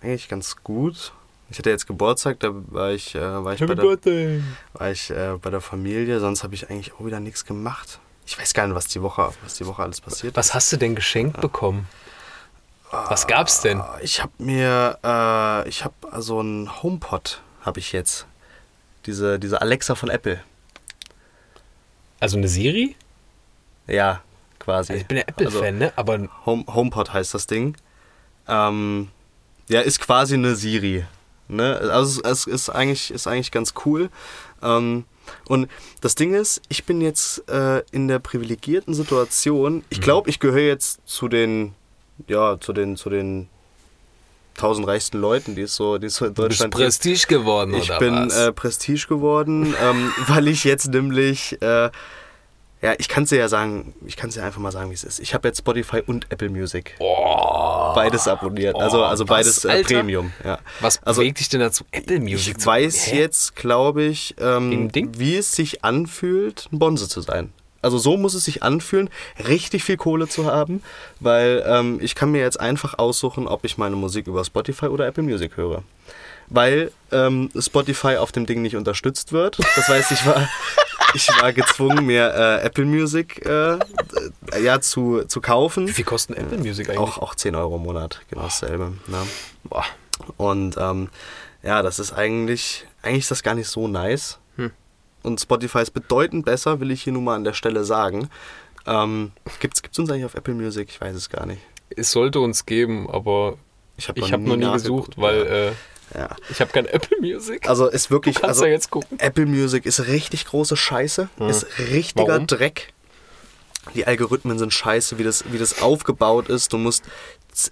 eigentlich ganz gut. Ich hatte jetzt Geburtstag, da war ich, äh, war ich, bei, der, war ich äh, bei der Familie. Sonst habe ich eigentlich auch wieder nichts gemacht. Ich weiß gar nicht, was die Woche, was die Woche alles passiert. Was hast du denn geschenkt bekommen? Was gab's denn? Ah, Ich habe mir, äh, ich habe so einen HomePod, habe ich jetzt. Diese, diese Alexa von Apple. Also eine Siri? Ja, quasi. Ich bin ja Apple-Fan, Also, ne? Aber Home, HomePod heißt das Ding. Ähm, ja, ist quasi eine Siri. Ne? Also es ist eigentlich, ist eigentlich ganz cool. Ähm, und das Ding ist, ich bin jetzt äh, in der privilegierten Situation. Ich glaube, ich gehöre jetzt zu den, ja, zu den, zu den tausend reichsten Leuten, die es so, die es so in Deutschland gibt. Prestige geworden, Ich oder bin was? äh, Prestige geworden, ähm, [laughs] weil ich jetzt nämlich, äh, ja, ich kann es dir ja sagen, ich kann es dir einfach mal sagen, wie es ist. Ich habe jetzt Spotify und Apple Music. Boah. Beides abonniert, also, also was, beides äh? Premium. Ja. Was also, bewegt dich denn dazu, Apple Music Ich weiß Hä? jetzt, glaube ich, ähm, wie es sich anfühlt, ein Bonze zu sein. Also so muss es sich anfühlen, richtig viel Kohle zu haben, weil ähm, ich kann mir jetzt einfach aussuchen, ob ich meine Musik über Spotify oder Apple Music höre. Weil ähm, Spotify auf dem Ding nicht unterstützt wird. Das heißt, ich war, [laughs] ich war gezwungen, mir äh, Apple Music äh, ja, zu, zu kaufen. Wie viel kostet Apple Music eigentlich? Auch, auch 10 Euro im Monat, genau dasselbe. Ne? Und ähm, ja, das ist eigentlich, eigentlich ist das gar nicht so nice. Hm. Und Spotify ist bedeutend besser, will ich hier nun mal an der Stelle sagen. Ähm, gibt's, gibt's uns eigentlich auf Apple Music? Ich weiß es gar nicht. Es sollte uns geben, aber Ich habe ich habe noch nie gesucht, weil äh, ja. ich habe kein Apple Music. Also ist wirklich. du kannst also, ja jetzt gucken. Apple Music ist richtig große Scheiße. Ist richtiger Warum? Dreck. Die Algorithmen sind scheiße, wie das, wie das aufgebaut ist. Du musst,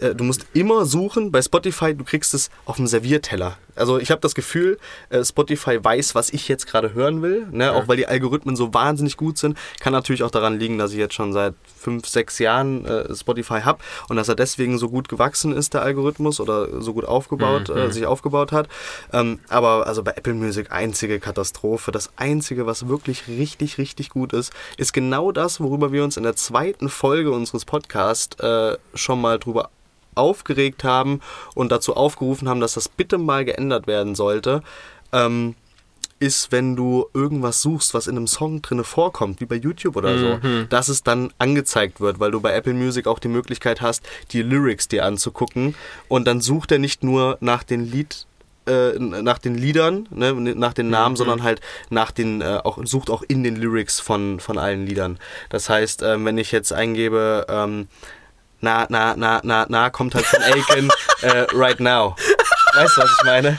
äh, du musst immer suchen. Bei Spotify, du kriegst es auf dem Servierteller. Also ich habe das Gefühl, äh, Spotify weiß, was ich jetzt gerade hören will. Ne? Auch weil die Algorithmen so wahnsinnig gut sind. Kann natürlich auch daran liegen, dass ich jetzt schon seit fünf, sechs Jahren äh, Spotify habe und dass er deswegen so gut gewachsen ist, der Algorithmus, oder so gut aufgebaut, äh, sich aufgebaut hat. Ähm, aber also bei Apple Music einzige Katastrophe. Das einzige, was wirklich richtig, richtig gut ist, ist genau das, worüber wir uns in der zweiten Folge unseres Podcasts äh, schon mal drüber aufgeregt haben und dazu aufgerufen haben, dass das bitte mal geändert werden sollte. Ähm, ist, wenn du irgendwas suchst, was in einem Song drinne vorkommt, wie bei YouTube oder so, dass es dann angezeigt wird, weil du bei Apple Music auch die Möglichkeit hast, die Lyrics dir anzugucken und dann sucht er nicht nur nach den Lied äh, nach den Liedern, ne, nach den Namen, sondern halt nach den äh, auch sucht auch in den Lyrics von von allen Liedern. Das heißt, ähm, wenn ich jetzt eingebe ähm, na na na na na kommt halt von Aiken [laughs] äh, right now. Weißt du, was ich meine?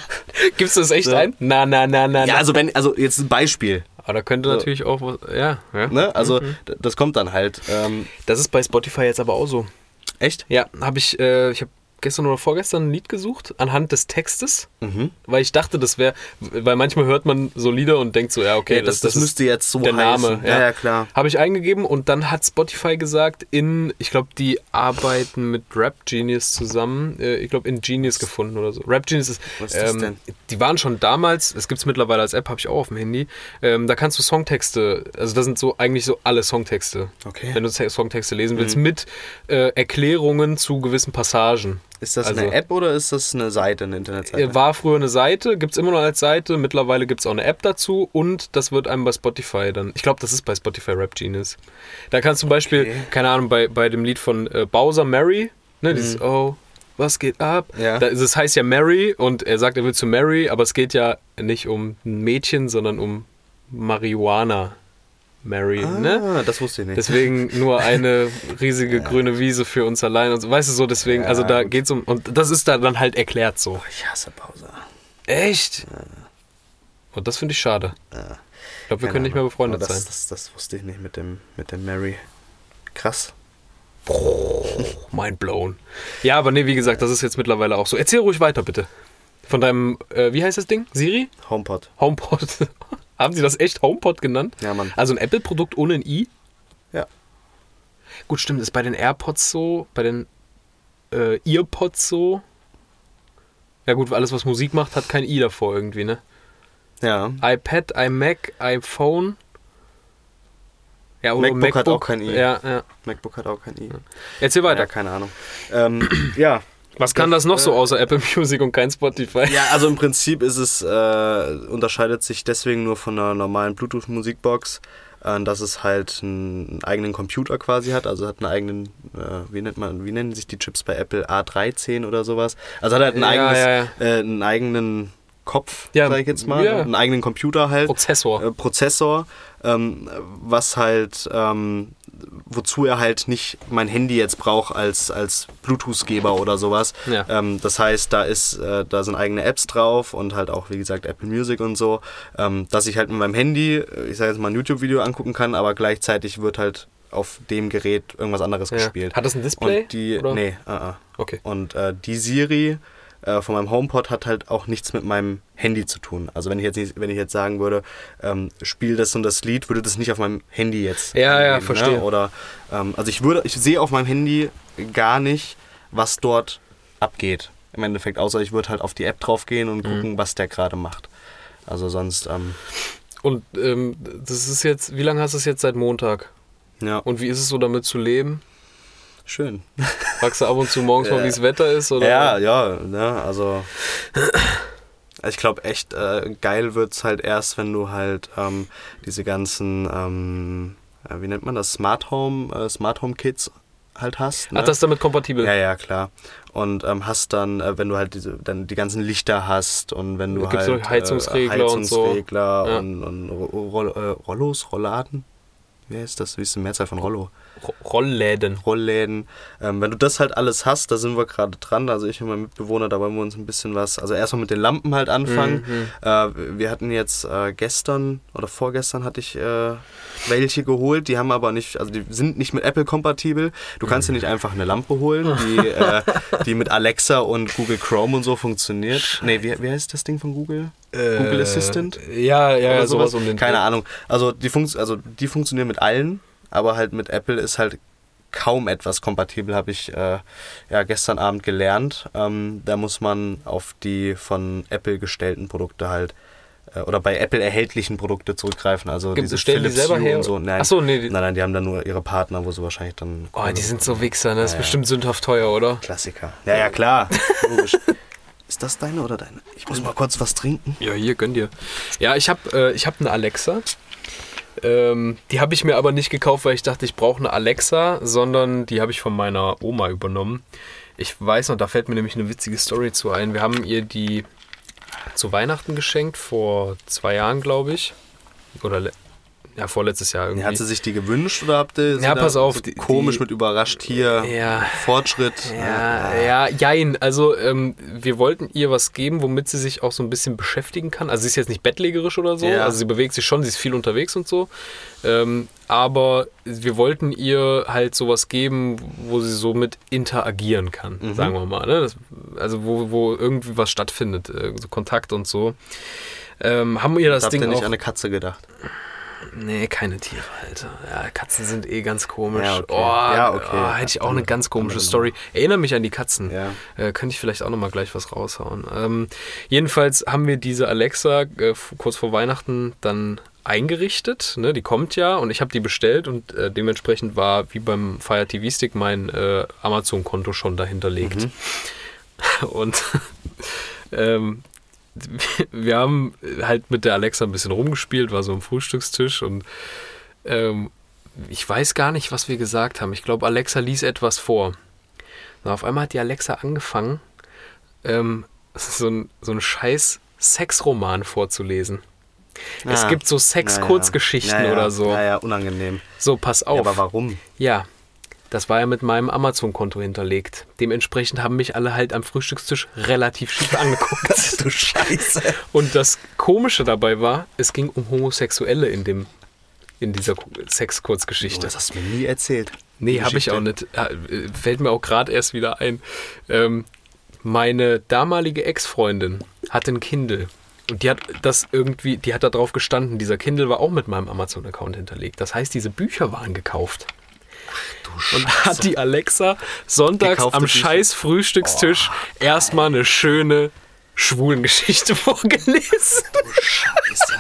Gibst du das echt So. ein? Na, na, na, na, Ja, na. also wenn, also jetzt ein Beispiel. Aber da könnte natürlich auch was. Ja, ja. Ne? Also d- das kommt dann halt. Ähm, Das ist bei Spotify jetzt aber auch so. echt? Ja, habe ich, äh, ich habe gestern oder vorgestern ein Lied gesucht anhand des Textes, Mhm. weil ich dachte, das wäre, weil manchmal hört man so Lieder und denkt so, ja, okay, Ja, das, das, ist müsste jetzt so der Name. Ja, ja, klar. Habe ich eingegeben und dann hat Spotify gesagt, in, ich glaube, die arbeiten mit Rap Genius zusammen. Äh, ich glaube, in Genius gefunden oder so. Rap Genius ist. Was ist das ähm, denn? Die waren schon damals, das gibt es mittlerweile als App, habe ich auch auf dem Handy. Ähm, da kannst du Songtexte, also das sind so eigentlich so alle Songtexte. Okay. Wenn du Te- Songtexte lesen willst, mit äh, Erklärungen zu gewissen Passagen. Ist das Also- eine App oder ist das eine Seite, eine Internetseite? Äh, War früher eine Seite, gibt es immer noch als Seite. Mittlerweile gibt es auch eine App dazu und das wird einem bei Spotify dann. Ich glaube, das ist bei Spotify Rap Genius. Da kannst du zum Beispiel, Okay. keine Ahnung, bei, bei dem Lied von äh, Bowser Mary, ne, dieses Oh, was geht ab? Mhm. Ja. Da, es heißt ja Mary und er sagt, er will zu Mary, aber es geht ja nicht um ein Mädchen, sondern um Marihuana Mary, ne? ah, das wusste ich nicht. Deswegen nur eine [laughs] riesige grüne Wiese für uns allein und so. Weißt du so, deswegen, Ja, also da gut. geht's um, und das ist da dann halt erklärt so. ich hasse Pause. Echt? Und das finde ich schade. Ich glaube, wir können nicht mehr befreundet das, sein. Das, das wusste ich nicht mit dem, mit dem Mary. Krass. Mind blown. Ja, aber nee, wie gesagt, das ist jetzt mittlerweile auch so. Erzähl ruhig weiter, bitte. Von deinem, äh, wie heißt das Ding? Siri? HomePod. HomePod. [laughs] Haben sie das echt HomePod genannt? Ja, Mann. Also ein Apple-Produkt ohne ein i? Ja. Gut, stimmt. Ist bei den AirPods so, bei den äh, EarPods so. Ja gut, alles was Musik macht, hat kein i davor irgendwie, ne? Ja. iPad, iMac, iPhone. Ja, oder MacBook hat auch kein i. Ja, ja. MacBook hat auch kein i. Erzähl weiter. Ja, keine Ahnung. Ähm, [clears throat] ja. Was kann das noch so außer Apple Music und kein Spotify? Ja, also im Prinzip ist es, äh, unterscheidet sich deswegen nur von einer normalen Bluetooth-Musikbox, äh, dass es halt einen eigenen Computer quasi hat, also hat einen eigenen, äh, wie nennt man, wie nennen sich die Chips bei Apple? A13 oder sowas. Also hat halt ein Ja, eigenes, ja, ja. Äh, einen eigenen Kopf, Ja, sag ich jetzt mal, ja. einen eigenen Computer halt. Prozessor. Äh, Prozessor, ähm, was halt, ähm, wozu er halt nicht mein Handy jetzt braucht als, als Bluetooth-Geber oder sowas. Ja. Ähm, das heißt, da ist, äh, da sind eigene Apps drauf und halt auch, wie gesagt, Apple Music und so, ähm, dass ich halt mit meinem Handy, äh, ich sage jetzt mal ein YouTube-Video angucken kann, aber gleichzeitig wird halt auf dem Gerät irgendwas anderes gespielt. Hat das ein Display, Und die, oder? nee, uh -uh. Okay. Und äh, die Siri äh, von meinem HomePod hat halt auch nichts mit meinem Handy zu tun. Also wenn ich jetzt, nicht, wenn ich jetzt sagen würde, ähm, spiel das und das Lied, würde das nicht auf meinem Handy jetzt. Ja, ja, angeben, verstehe. Ne? Oder ähm, also ich würde, ich sehe auf meinem Handy gar nicht, was dort abgeht. Im Endeffekt, außer ich würde halt auf die App drauf gehen und Mhm. gucken, was der gerade macht. Also sonst, ähm, Und ähm, das ist jetzt, wie lange hast du es jetzt seit Montag? ja, Und wie ist es so damit zu leben? Schön. Fragst du ab und zu morgens mal, wie das Wetter ist? Oder? Ja, ja, ne, also ich glaube echt äh, geil wird's halt erst, wenn du halt ähm, diese ganzen, ähm, äh, wie nennt man das, Smart Home, äh, Smart Home Kits halt hast. Ne? Ach, das ist damit kompatibel? ja, ja, klar. Und ähm, hast dann, äh, wenn du halt diese, dann die ganzen Lichter hast und wenn du Gibt's so halt Heizungsregler und so. Heizungsregler Ja. und, und Roll, äh, Rollos, Rolladen. Wie heißt das? Wie ist die Mehrzahl von Rollo? Ro- Rollläden. Rollläden. Ähm, wenn du das halt alles hast, da sind wir gerade dran. Also ich und mein Mitbewohner, da wollen wir uns ein bisschen was. Also erstmal mit den Lampen halt anfangen. Mhm. Äh, wir hatten jetzt äh, gestern oder vorgestern hatte ich äh, welche geholt. Die haben aber nicht, also die sind nicht mit Apple kompatibel. Du kannst dir nicht einfach eine Lampe holen, die, [laughs] äh, die mit Alexa und Google Chrome und so funktioniert. Nee, wie, wie heißt das Ding von Google? Google Äh, Assistant? Ja, ja, ja, sowas um den Keine. Ahnung. Also die, funkt, also die funktionieren mit allen, aber halt mit Apple ist halt kaum etwas kompatibel, habe ich äh, ja, gestern Abend gelernt. Ähm, da muss man auf die von Apple gestellten Produkte halt äh, oder bei Apple erhältlichen Produkte zurückgreifen. Also Gibt- diese stellen die Philips selber Hue her? und so. Nein, Ach so, nee, die- nein, nein, die haben dann nur ihre Partner, wo sie wahrscheinlich dann. Oh, die sind so Wichser, ne? Das ist Ja, ja. bestimmt sündhaft teuer, oder? Klassiker. Ja, ja, klar. [laughs] Logisch. Ist das deine oder deine? Ich muss mal kurz was trinken. Ja, hier, gönn dir. Ja, ich habe äh, ich hab eine Alexa. Ähm, die habe ich mir aber nicht gekauft, weil ich dachte, ich brauche eine Alexa, sondern die habe ich von meiner Oma übernommen. Ich weiß noch, da fällt mir nämlich eine witzige Story zu ein. Wir haben ihr die zu Weihnachten geschenkt, vor zwei Jahren, glaube ich. Oder ja, vorletztes Jahr irgendwie. Hat sie sich die gewünscht oder habt ihr Ja, da pass auf, so die- komisch die- mit überrascht hier Ja. Fortschritt? Ja, ja, jein. Also ähm, wir wollten ihr was geben, womit sie sich auch so ein bisschen beschäftigen kann. Also sie ist jetzt nicht bettlägerisch oder so. Ja. Also sie bewegt sich schon, sie ist viel unterwegs und so. Ähm, aber wir wollten ihr halt sowas geben, wo sie so mit interagieren kann, Mhm. sagen wir mal. Ne? Das, also wo, wo irgendwie was stattfindet, äh, so Kontakt und so. Ähm, haben wir das Habt Ding ihr nicht auch... an eine Katze gedacht? Nee, keine Tiere, Alter. Ja, Katzen sind eh ganz komisch. Ja, okay. Oh, Ja, okay. oh, hätte ich auch eine ganz komische Story. Erinnere mich an die Katzen. Ja. Äh, könnte ich vielleicht auch nochmal gleich was raushauen. Ähm, jedenfalls haben wir diese Alexa äh, kurz vor Weihnachten dann eingerichtet. Ne? Die kommt ja und ich habe die bestellt und äh, dementsprechend war wie beim Fire TV Stick mein äh, Amazon-Konto schon dahinterlegt. [laughs] Und [laughs] ähm, [laughs] wir haben halt mit der Alexa ein bisschen rumgespielt, war so am Frühstückstisch und ähm, ich weiß gar nicht, was wir gesagt haben. Ich glaube, Alexa lies etwas vor. Und auf einmal hat die Alexa angefangen, ähm, [laughs] so ein, so ein scheiß Sexroman vorzulesen. Es Ah, gibt so ja, Sex-Kurzgeschichten ja. Ja, ja. oder so. Ja, ja, unangenehm. So, pass auf. Ja, aber warum? Ja, das war ja mit meinem Amazon-Konto hinterlegt. Dementsprechend haben mich alle halt am Frühstückstisch relativ schief angeguckt. [laughs] du Scheiße. Und das Komische dabei war, es ging um Homosexuelle in dem in dieser Ku- Sex-Kurzgeschichte. Das hast du mir nie erzählt. Nee, habe ich auch nicht. Fällt mir auch gerade erst wieder ein. Ähm, meine damalige Ex-Freundin hatte ein Kindle. Und die hat das irgendwie, die hat da drauf gestanden. Dieser Kindle war auch mit meinem Amazon-Account hinterlegt. Das heißt, diese Bücher waren gekauft. Du Und hat die Alexa sonntags Gekaufte am Bücher. scheiß Frühstückstisch erstmal eine schöne Schwulengeschichte [laughs] vorgelesen. Scheiße.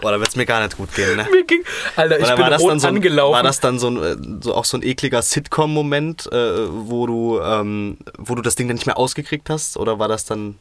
Boah, da wird es mir gar nicht gut gehen, ne? Mir ging, Alter, ich Oder bin war das, dann so ein, angelaufen. war das dann so, ein, äh, so auch so ein ekliger Sitcom-Moment, äh, wo, du, ähm, wo du das Ding dann nicht mehr ausgekriegt hast? Oder war das dann.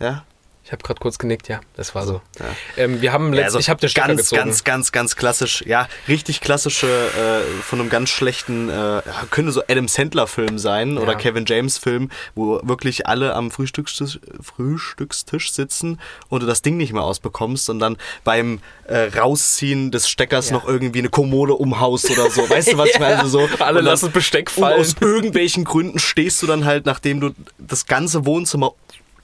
Ja? Ich habe gerade kurz genickt, ja, das war so. ja. Ähm, wir haben Ja, letzt, also ich habe den Stecker ganz, gezogen. ganz, ganz, ganz klassisch, ja, richtig klassische, äh, von einem ganz schlechten, äh, ja, könnte so Adam Sandler-Film sein oder Ja. Kevin James-Film, wo wirklich alle am Frühstückstisch, Frühstückstisch sitzen und du das Ding nicht mehr ausbekommst und dann beim äh, Rausziehen des Steckers Ja. noch irgendwie eine Kommode umhaust oder so. Weißt du, was [laughs] ich meine? Also so, Alle und lassen Besteck Und fallen. aus irgendwelchen Gründen stehst du dann halt, nachdem du das ganze Wohnzimmer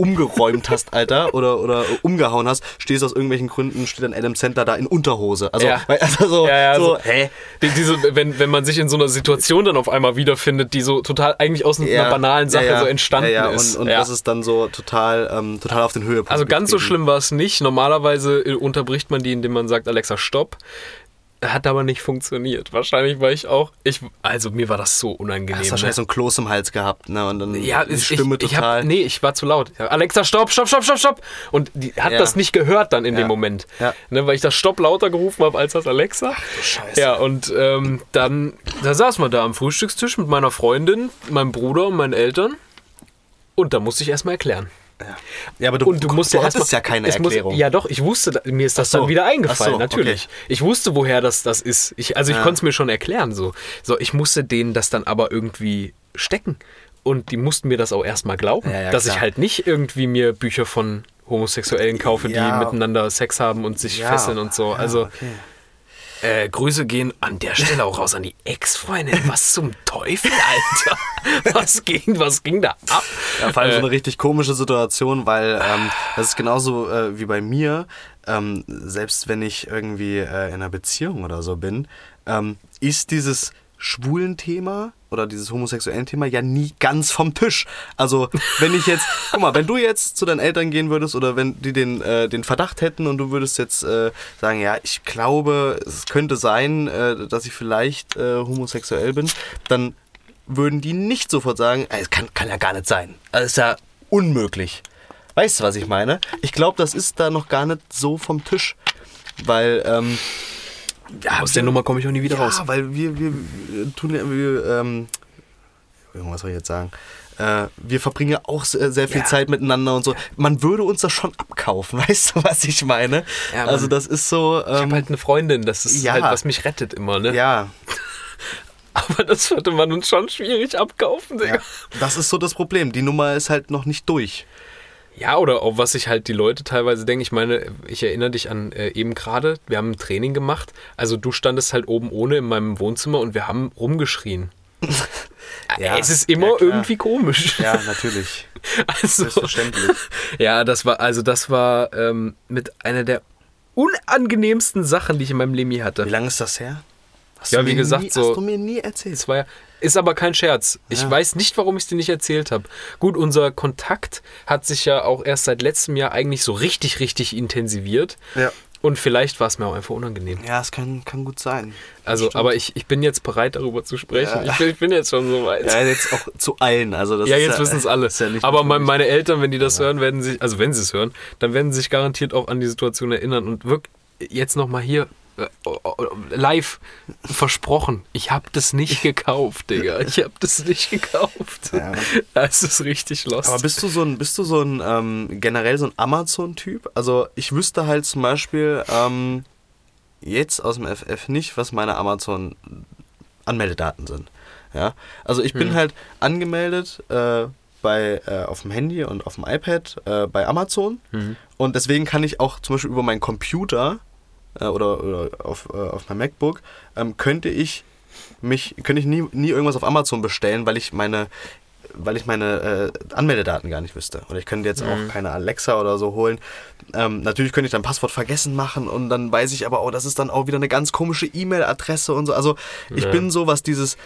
umgeräumt hast, Alter, oder, oder umgehauen hast, stehst aus irgendwelchen Gründen, steht dann Adam Sandler da in Unterhose. Also, Ja. also so, Ja, ja, so, so- hä? Die, diese, wenn, wenn man sich in so einer Situation dann auf einmal wiederfindet, die so total eigentlich aus einer banalen Sache so entstanden ist. Und, und das ist dann so total, ähm, total auf den Höhepunkt. also ganz so getrieben. schlimm war es nicht. Normalerweise äh, unterbricht man die, indem man sagt, Alexa, stopp. Hat aber nicht funktioniert. Wahrscheinlich war ich auch. Ich, also mir war das so unangenehm. Hast ne? wahrscheinlich so ein Kloß im Hals gehabt, ne? Und dann Ja, die ich, Stimme ich, ich total. hab, nee, ich war zu laut. Alexa, stopp, stopp, stopp, stopp, stopp. Und die hat Ja. das nicht gehört dann in Ja. dem Moment. Ja. Ne, weil ich das Stopp lauter gerufen habe als das Alexa. Scheiße. Ja, und ähm, dann da saß man da am Frühstückstisch mit meiner Freundin, meinem Bruder und meinen Eltern. Und da musste ich erstmal erklären. Ja, aber du, Und du musst ja hattest ja keine es muss- Erklärung. ja, doch, ich wusste, mir ist das so. dann wieder eingefallen, so, natürlich. Ich wusste, woher das, das ist. Ich, also ich Ja. konnte es mir schon erklären. So. so, ich musste denen das dann aber irgendwie stecken. Und die mussten mir das auch erstmal glauben, Ja, dass klar. ich halt nicht irgendwie mir Bücher von Homosexuellen kaufe, die miteinander Sex haben und sich fesseln und so. ja, also okay. Äh, Grüße gehen an der Stelle auch raus an die Ex-Freundin. Was zum Teufel, Alter? [laughs] Was ging, was ging da ab? Ja, vor allem so Äh, eine richtig komische Situation, weil ähm, das ist genauso äh, wie bei mir. Ähm, selbst wenn ich irgendwie äh, in einer Beziehung oder so bin, ähm, ist dieses schwulen Thema oder dieses homosexuellen Thema ja nie ganz vom Tisch. Also wenn ich jetzt, [laughs] guck mal, wenn du jetzt zu deinen Eltern gehen würdest oder wenn die den, äh, den Verdacht hätten und du würdest jetzt äh, sagen, ja, ich glaube, es könnte sein, äh, dass ich vielleicht äh, homosexuell bin, dann würden die nicht sofort sagen, "Ey, es kann, kann ja gar nicht sein. Das ist ja unmöglich. Weißt du, was ich meine? Ich glaube, das ist da noch gar nicht so vom Tisch. Weil, ähm, ja, Aus der Nummer komme ich auch nie wieder ja, raus. weil wir, wir, tun ja, wir, ähm, irgendwas soll ich jetzt sagen? Äh, wir verbringen ja auch sehr, sehr viel Ja. Zeit miteinander und so. Man würde uns das schon abkaufen, [laughs] weißt du, was ich meine? Ja, also das ist so, Ich habe ähm, halt eine Freundin, das ist halt, was mich rettet immer, ne? ja, [laughs] Aber das würde man uns schon schwierig abkaufen, Digga. das ist so das Problem. Die Nummer ist halt noch nicht durch. Ja, oder auch was sich halt die Leute teilweise denken. Ich meine, ich erinnere dich an äh, eben gerade, wir haben ein Training gemacht. Also du standest halt oben ohne in meinem Wohnzimmer und wir haben rumgeschrien. [laughs] Ja, es ist immer ja, irgendwie komisch. Ja, natürlich. [laughs] Also, Selbstverständlich. [laughs] ja, das war, also das war ähm, mit einer der unangenehmsten Sachen, die ich in meinem Leben je hatte. Wie lange ist das her? Hast Ja, du wie mir gesagt, nie, so- Hast du mir nie erzählt. Ja, ist aber kein Scherz. Ich Ja. weiß nicht, warum ich es dir nicht erzählt habe. Gut, unser Kontakt hat sich ja auch erst seit letztem Jahr eigentlich so richtig, richtig intensiviert. Ja. Und vielleicht war es mir auch einfach unangenehm. Ja, es kann, kann gut sein. Also, Stimmt. aber ich, ich bin jetzt bereit, darüber zu sprechen. Ja. Ich, bin, ich bin jetzt schon so weit. Ja, jetzt auch zu allen. Also das Ja, jetzt wissen es alle. ja nicht Aber mein, meine Eltern, wenn die das hören, werden sich, also wenn sie es hören, dann werden sie sich garantiert auch an die Situation erinnern und wirklich jetzt nochmal hier, live versprochen. Ich habe das nicht [laughs] gekauft, Digga. Ich habe das nicht gekauft. Ja. [laughs] Das ist richtig lost. Aber bist du so ein, bist du so ein ähm, generell so ein Amazon-Typ? Also ich wüsste halt zum Beispiel ähm, jetzt aus dem FF nicht, was meine Amazon-Anmeldedaten sind. Ja, also ich bin Hm. halt angemeldet äh, bei äh, auf dem Handy und auf dem iPad äh, bei Amazon Mhm. und deswegen kann ich auch zum Beispiel über meinen Computer äh, oder, oder auf, äh, auf meinem MacBook ähm, könnte ich mich könnte ich nie, nie irgendwas auf Amazon bestellen, weil ich meine weil ich meine äh, Anmeldedaten gar nicht wüsste. Oder ich könnte jetzt Mhm. auch keine Alexa oder so holen. Ähm, natürlich könnte ich dann Passwort vergessen machen und dann weiß ich aber, oh, das ist dann auch wieder eine ganz komische E-Mail-Adresse und so. Also ich Ja. bin so, was dieses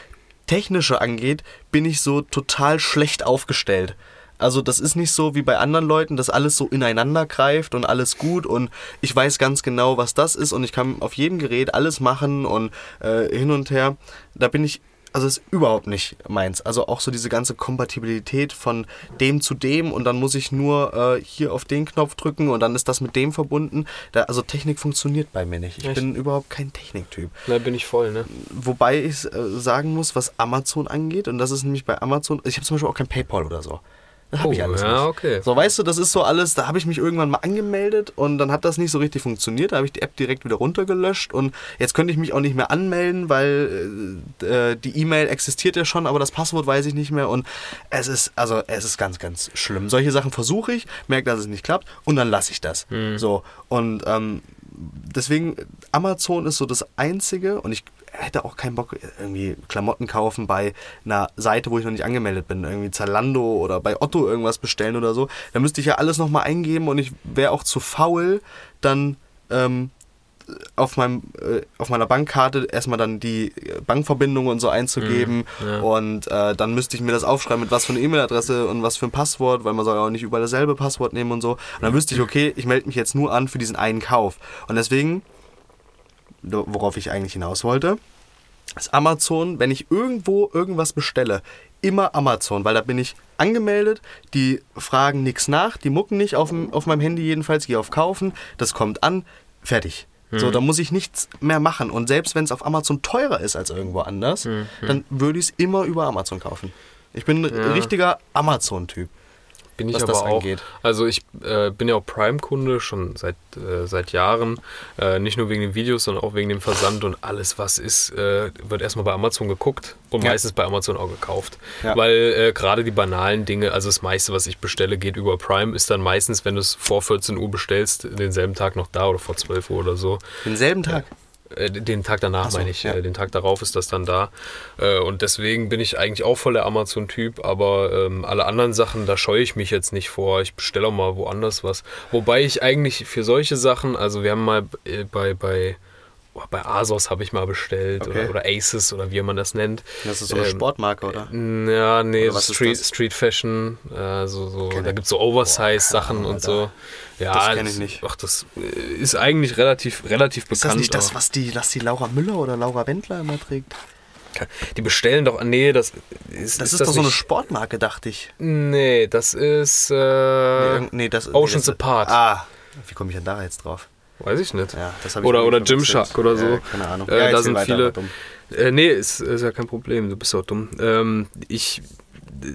Technische angeht, bin ich so total schlecht aufgestellt. Also das ist nicht so wie bei anderen Leuten, dass alles so ineinander greift und alles gut und ich weiß ganz genau, was das ist und ich kann auf jedem Gerät alles machen und äh, hin und her. Da bin ich, also ist überhaupt nicht meins. Also auch so diese ganze Kompatibilität von dem zu dem und dann muss ich nur äh, hier auf den Knopf drücken und dann ist das mit dem verbunden. Da, also Technik funktioniert bei mir nicht. Ich Echt? bin überhaupt kein Techniktyp. Da bin ich voll, ne? Wobei ich äh, sagen muss, was Amazon angeht, und das ist nämlich bei Amazon, ich habe zum Beispiel auch kein PayPal oder so. Das habe ich Oh, alles ja, nicht. okay. So, weißt du, das ist so alles, da habe ich mich irgendwann mal angemeldet und dann hat das nicht so richtig funktioniert. Da habe ich die App direkt wieder runtergelöscht und jetzt könnte ich mich auch nicht mehr anmelden, weil äh, äh, die E-Mail existiert ja schon, aber das Passwort weiß ich nicht mehr und es ist, also es ist ganz, ganz schlimm. Solche Sachen versuche ich, merke, dass es nicht klappt und dann lasse ich das. So, und ähm, deswegen, Amazon ist so das Einzige und ich hätte auch keinen Bock, irgendwie Klamotten kaufen bei einer Seite, wo ich noch nicht angemeldet bin. Irgendwie Zalando oder bei Otto irgendwas bestellen oder so. Da müsste ich ja alles nochmal eingeben und ich wäre auch zu faul, dann ähm, auf, meinem, äh, auf meiner Bankkarte erstmal dann die Bankverbindung und so einzugeben Mhm, ja. und äh, dann müsste ich mir das aufschreiben, mit was für eine E-Mail-Adresse und was für ein Passwort, weil man soll ja auch nicht überall dasselbe Passwort nehmen und so. Und dann wüsste ich, okay, ich melde mich jetzt nur an für diesen einen Kauf. Und deswegen, worauf ich eigentlich hinaus wollte, ist Amazon, wenn ich irgendwo irgendwas bestelle, immer Amazon, weil da bin ich angemeldet, die fragen nichts nach, die mucken nicht auf, dem, auf meinem Handy jedenfalls, ich gehe auf Kaufen, das kommt an, fertig. So, da muss ich nichts mehr machen. Und selbst wenn es auf Amazon teurer ist als irgendwo anders, dann würde ich es immer über Amazon kaufen. Ich bin ein richtiger Amazon-Typ. Bin ich was aber das auch. angeht. Also ich äh, bin ja auch Prime-Kunde schon seit, äh, seit Jahren. Äh, nicht nur wegen den Videos, sondern auch wegen dem Versand und alles, was ist, äh, wird erstmal bei Amazon geguckt und Ja. meistens bei Amazon auch gekauft. Ja. Weil äh, gerade die banalen Dinge, also das meiste, was ich bestelle, geht über Prime, ist dann meistens, wenn du es vor 14 Uhr bestellst, denselben Tag noch da oder vor 12 Uhr oder so. Denselben Tag. Äh, Den Tag danach Ach so, meine ich. ja. Äh, Den Tag darauf ist das dann da. Äh, Und deswegen bin ich eigentlich auch voll der Amazon-Typ. Aber ähm, alle anderen Sachen, da scheue ich mich jetzt nicht vor. Ich bestelle auch mal woanders was. Wobei ich eigentlich für solche Sachen, also wir haben mal äh, bei, bei, bei Asos habe ich mal bestellt Okay. oder, oder Aces oder wie man das nennt. Das ist so eine Ähm, Sportmarke, oder? Ja, nee, Oder ist Street, das? Street Fashion, äh, so, so, da gibt es so Oversize-Sachen und so. Ja, Das kenn ich nicht. Ach, das äh, ist eigentlich relativ, relativ Ist bekannt. das nicht das, was die, was die Laura Müller oder Laura Wendler immer trägt? Die bestellen doch, nee, das ist, Das ist, doch so eine Sportmarke, dachte ich. Nee, das ist, äh, Nee, nee, das, Oceans nee, das, Apart. Ah, wie komme ich denn da jetzt drauf? Weiß ich nicht. Ja, ich oder oder. Gymshark oder so. Ja, keine Ahnung. Äh, Ja, da sind weiter, viele. Äh, nee, ist, ist ja kein Problem, du bist auch dumm. Ähm, ich,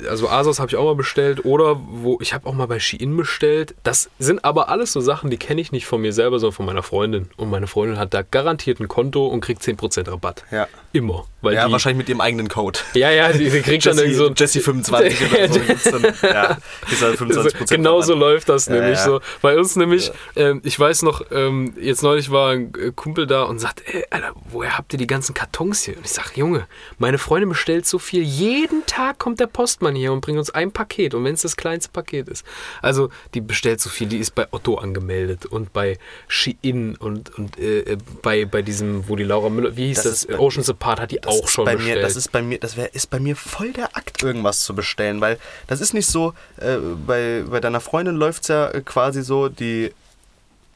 also Asos habe ich auch mal bestellt oder wo ich habe auch mal bei Shein bestellt. Das sind aber alles so Sachen, die kenne ich nicht von mir selber, sondern von meiner Freundin. Und meine Freundin hat da garantiert ein Konto und kriegt 10% Rabatt. Ja. Immer. Weil Ja, die, wahrscheinlich mit ihrem eigenen Code. Ja, ja, die, die kriegt dann irgendwie so Jesse 25 [laughs] oder so. dann, ja, ist halt 25 Prozent. Genau so läuft das Ja, nämlich ja. so. Bei uns nämlich, ähm, ich weiß noch, ähm, jetzt neulich war ein Kumpel da und sagt, ey, Alter, woher habt ihr die ganzen Kartons hier? Und ich sag, Junge, meine Freundin bestellt so viel. Jeden Tag kommt der Postmann hier und bringt uns ein Paket. Und wenn es das kleinste Paket ist. Also, die bestellt so viel, die ist bei Otto angemeldet und bei Shein und, und äh, bei, bei diesem, wo die Laura Müller, wie hieß Das das? Oceans Apart hat die Das auch schon bei bestellt. mir, das ist bei mir, das wär, ist bei mir voll der Akt, irgendwas zu bestellen, weil das ist nicht so, äh, bei, bei deiner Freundin läuft es ja äh, quasi so, die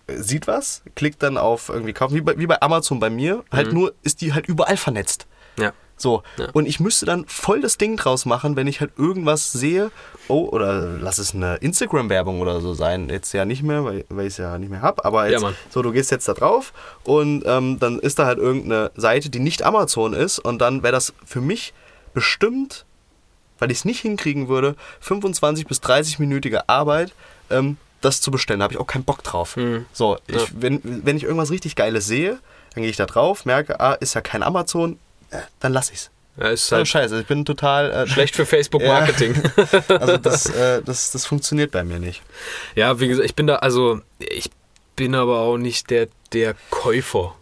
äh, sieht was, klickt dann auf irgendwie kaufen, wie bei, wie bei Amazon bei mir, halt Mhm. nur ist die halt überall vernetzt. Ja. So, Ja. und ich müsste dann voll das Ding draus machen, wenn ich halt irgendwas sehe, oh, oder lass es eine Instagram-Werbung oder so sein, jetzt ja nicht mehr, weil, weil ich es ja nicht mehr habe, aber jetzt, Ja, so, du gehst jetzt da drauf und ähm, dann ist da halt irgendeine Seite, die nicht Amazon ist und dann wäre das für mich bestimmt, weil ich es nicht hinkriegen würde, 25 bis 30-minütige Arbeit, ähm, das zu bestellen. Da habe ich auch keinen Bock drauf. Mhm. So, ich, Ja. wenn, wenn ich irgendwas richtig Geiles sehe, dann gehe ich da drauf, merke, ah, ist ja kein Amazon, dann lass ich's. Ja, ist Halt halt scheiße, ich bin total äh, schlecht für [laughs] Facebook-Marketing. [laughs] Also das, [laughs] äh, das, das funktioniert bei mir nicht. Ja, wie gesagt, ich bin da, also ich bin aber auch nicht der, der Käufer.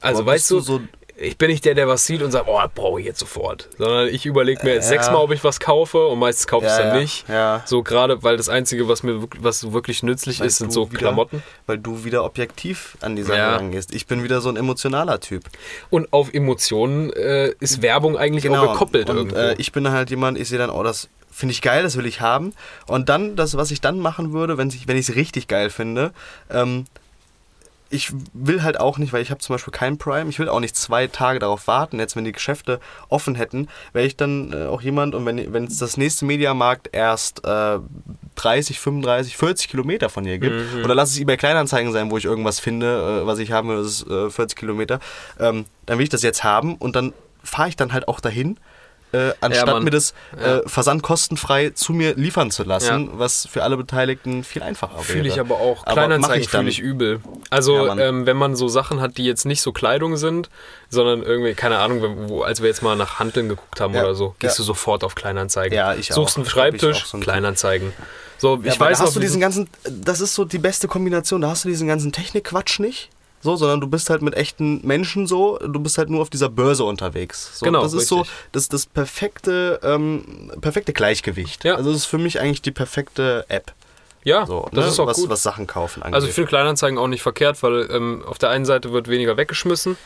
Also Aber weißt du so- ich bin nicht der, der was sieht und sagt, oh, brauche ich jetzt sofort. Sondern ich überlege mir jetzt Ja. sechsmal, ob ich was kaufe und meistens kaufe ich es Ja, dann ja, nicht. ja. So gerade, weil das Einzige, was mir wirklich, was wirklich nützlich Weil ist, sind so wieder, Klamotten. Weil du wieder objektiv an die Sache rangehst. Ich bin wieder so ein emotionaler Typ. Und auf Emotionen äh, ist Werbung eigentlich auch gekoppelt Genau. und irgendwo. äh, ich bin halt jemand, ich sehe dann, oh, das finde ich geil, das will ich haben. Und dann, das, was ich dann machen würde, wenn ich es richtig geil finde, ähm, ich will halt auch nicht, weil ich habe zum Beispiel kein Prime, ich will auch nicht zwei Tage darauf warten. Jetzt, wenn die Geschäfte offen hätten, wäre ich dann äh, auch jemand und wenn es das nächste Mediamarkt erst äh, 30, 35, 40 Kilometer von hier gibt, Mhm. oder lass es eBay Kleinanzeigen sein, wo ich irgendwas finde, äh, was ich haben will, das ist äh, 40 Kilometer, ähm, dann will ich das jetzt haben und dann fahre ich dann halt auch dahin. Äh, anstatt Mann. mir das Ja. äh, versandkostenfrei zu mir liefern zu lassen, Ja. was für alle Beteiligten viel einfacher wäre. Fühle ich aber auch. Kleinanzeigen fühle ich übel. Also, Ja, ähm, wenn man so Sachen hat, die jetzt nicht so Kleidung sind, sondern irgendwie, keine Ahnung, wo, als wir jetzt mal nach Handeln geguckt haben Ja. oder so, gehst Ja. du sofort auf Kleinanzeigen. Ja, ich Suchst auch. einen Schreibtisch, so ein. Kleinanzeigen. So, Ja, ich weil weiß da hast du diesen ganzen, das ist so die beste Kombination, da hast du diesen ganzen Technikquatsch nicht. So, sondern du bist halt mit echten Menschen so, du bist halt nur auf dieser Börse unterwegs. So, Genau, Das ist so richtig. das, das perfekte, ähm, perfekte Gleichgewicht. Ja. Also das ist für mich eigentlich die perfekte App. ja, So, das ne? ist auch was, gut. was Sachen kaufen angeht. Also ich finde Kleinanzeigen auch nicht verkehrt, weil ähm, auf der einen Seite wird weniger weggeschmissen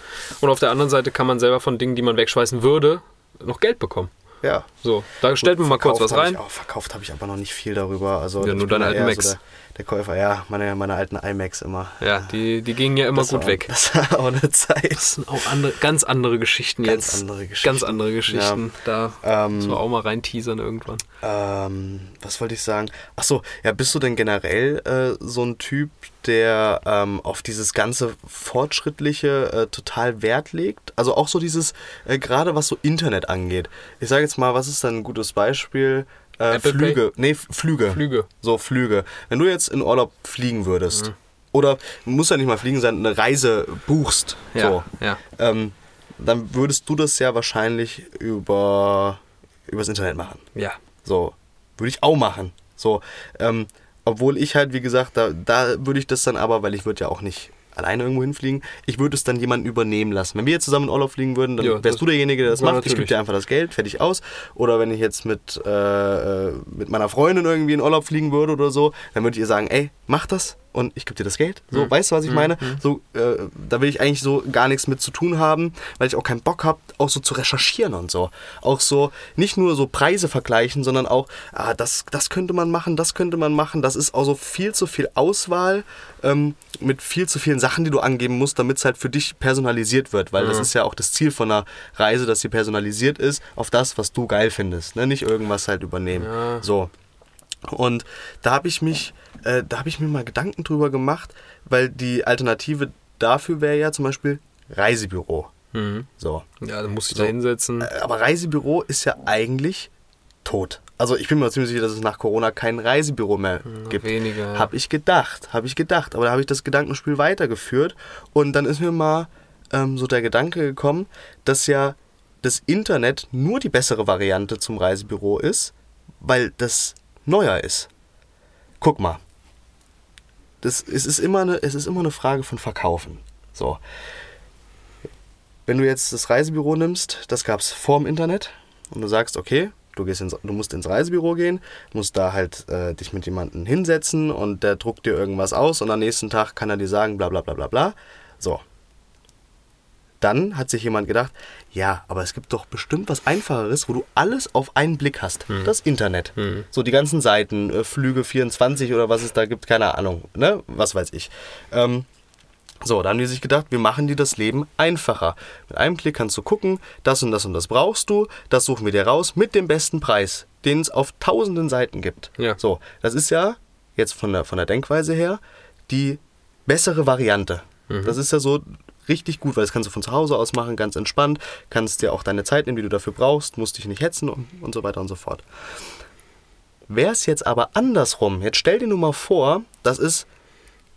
und auf der anderen Seite kann man selber von Dingen, die man wegschmeißen würde, noch Geld bekommen. ja. So, da stellt man mal kurz was rein. Ich auch, verkauft habe ich aber noch nicht viel darüber. Also Ja, nur deine alten eher Macs. der, der Käufer, ja, meine, meine alten iMacs immer. Ja, die, die gingen ja immer Das gut war, weg. Das war auch eine Zeit. Das sind auch andere, ganz andere Geschichten Ganz jetzt. andere Geschichten. Ganz andere Geschichten. Da Ähm, müssen wir auch mal rein teasern irgendwann. Ähm, was wollte ich sagen? Ach so, ja, bist du denn generell äh, so ein Typ, der ähm, auf dieses ganze Fortschrittliche äh, total Wert legt? Also auch so dieses, äh, gerade was so Internet angeht. Ich sage jetzt mal, was ist dann ein gutes Beispiel? Äh, Apple Flüge. Nee, F- Flüge. Flüge. So, Flüge. Wenn du jetzt in Urlaub fliegen würdest, Mhm. oder muss ja nicht mal fliegen sein, eine Reise buchst, Ja, so, ja. ähm, dann würdest du das ja wahrscheinlich über übers Internet machen. Ja. So, würde ich auch machen. So, ähm, obwohl ich halt, wie gesagt, da, da würde ich das dann aber, weil ich würde ja auch nicht alleine irgendwo hinfliegen, ich würde es dann jemanden übernehmen lassen. Wenn wir jetzt zusammen in Urlaub fliegen würden, dann Ja, wärst du derjenige, der das ja, macht. Ich gebe natürlich. dir einfach das Geld, fertig aus. Oder wenn ich jetzt mit, äh, äh, mit meiner Freundin irgendwie in Urlaub fliegen würde oder so, dann würde ich ihr sagen, ey, mach das und ich gebe dir das Geld. So, Mhm. weißt du, was ich meine? So, äh, da will ich eigentlich so gar nichts mit zu tun haben, weil ich auch keinen Bock habe, auch so zu recherchieren und so. Auch so, nicht nur so Preise vergleichen, sondern auch, ah, das, das könnte man machen, das könnte man machen. Das ist auch so viel zu viel Auswahl ähm, mit viel zu vielen Sachen, die du angeben musst, damit es halt für dich personalisiert wird. Weil das ist ja auch das Ziel von einer Reise, dass sie personalisiert ist auf das, was du geil findest. Ne? Nicht irgendwas halt übernehmen. Ja. So. Und da habe ich mich, äh, da habe ich mir mal Gedanken drüber gemacht, weil die Alternative dafür wäre ja zum Beispiel Reisebüro. Mhm. So. Ja, dann muss ich So. da hinsetzen. Äh, Aber Reisebüro ist ja eigentlich tot. Also ich bin mir ziemlich sicher, dass es nach Corona kein Reisebüro mehr gibt. weniger. Habe ich gedacht, habe ich gedacht. Aber da habe ich das Gedankenspiel weitergeführt und dann ist mir mal ähm, so der Gedanke gekommen, dass ja das Internet nur die bessere Variante zum Reisebüro ist, weil das neuer ist. Guck mal. Das, es, ist immer eine, es ist immer eine Frage von Verkaufen. So. Wenn du jetzt das Reisebüro nimmst, das gab es vor dem Internet und du sagst, okay, du, gehst ins, du musst ins Reisebüro gehen, musst da halt äh, dich mit jemandem hinsetzen und der druckt dir irgendwas aus und am nächsten Tag kann er dir sagen, bla bla bla bla bla. So. Dann hat sich jemand gedacht, ja, aber es gibt doch bestimmt was Einfacheres, wo du alles auf einen Blick hast. Das Internet. So die ganzen Seiten, äh, Flüge 24 oder was es da gibt, keine Ahnung, ne? Was weiß ich. Ähm, So, da haben die sich gedacht, wir machen dir das Leben einfacher. Mit einem Klick kannst du gucken, das und das und das brauchst du, das suchen wir dir raus mit dem besten Preis, den es auf tausenden Seiten gibt. Ja. So, das ist ja jetzt von der, von der Denkweise her die bessere Variante. Das ist ja so richtig gut, weil das kannst du von zu Hause aus machen, ganz entspannt, kannst dir auch deine Zeit nehmen, die du dafür brauchst, musst dich nicht hetzen und, und so weiter und so fort. Wäre es jetzt aber andersrum, jetzt stell dir nur mal vor, dass es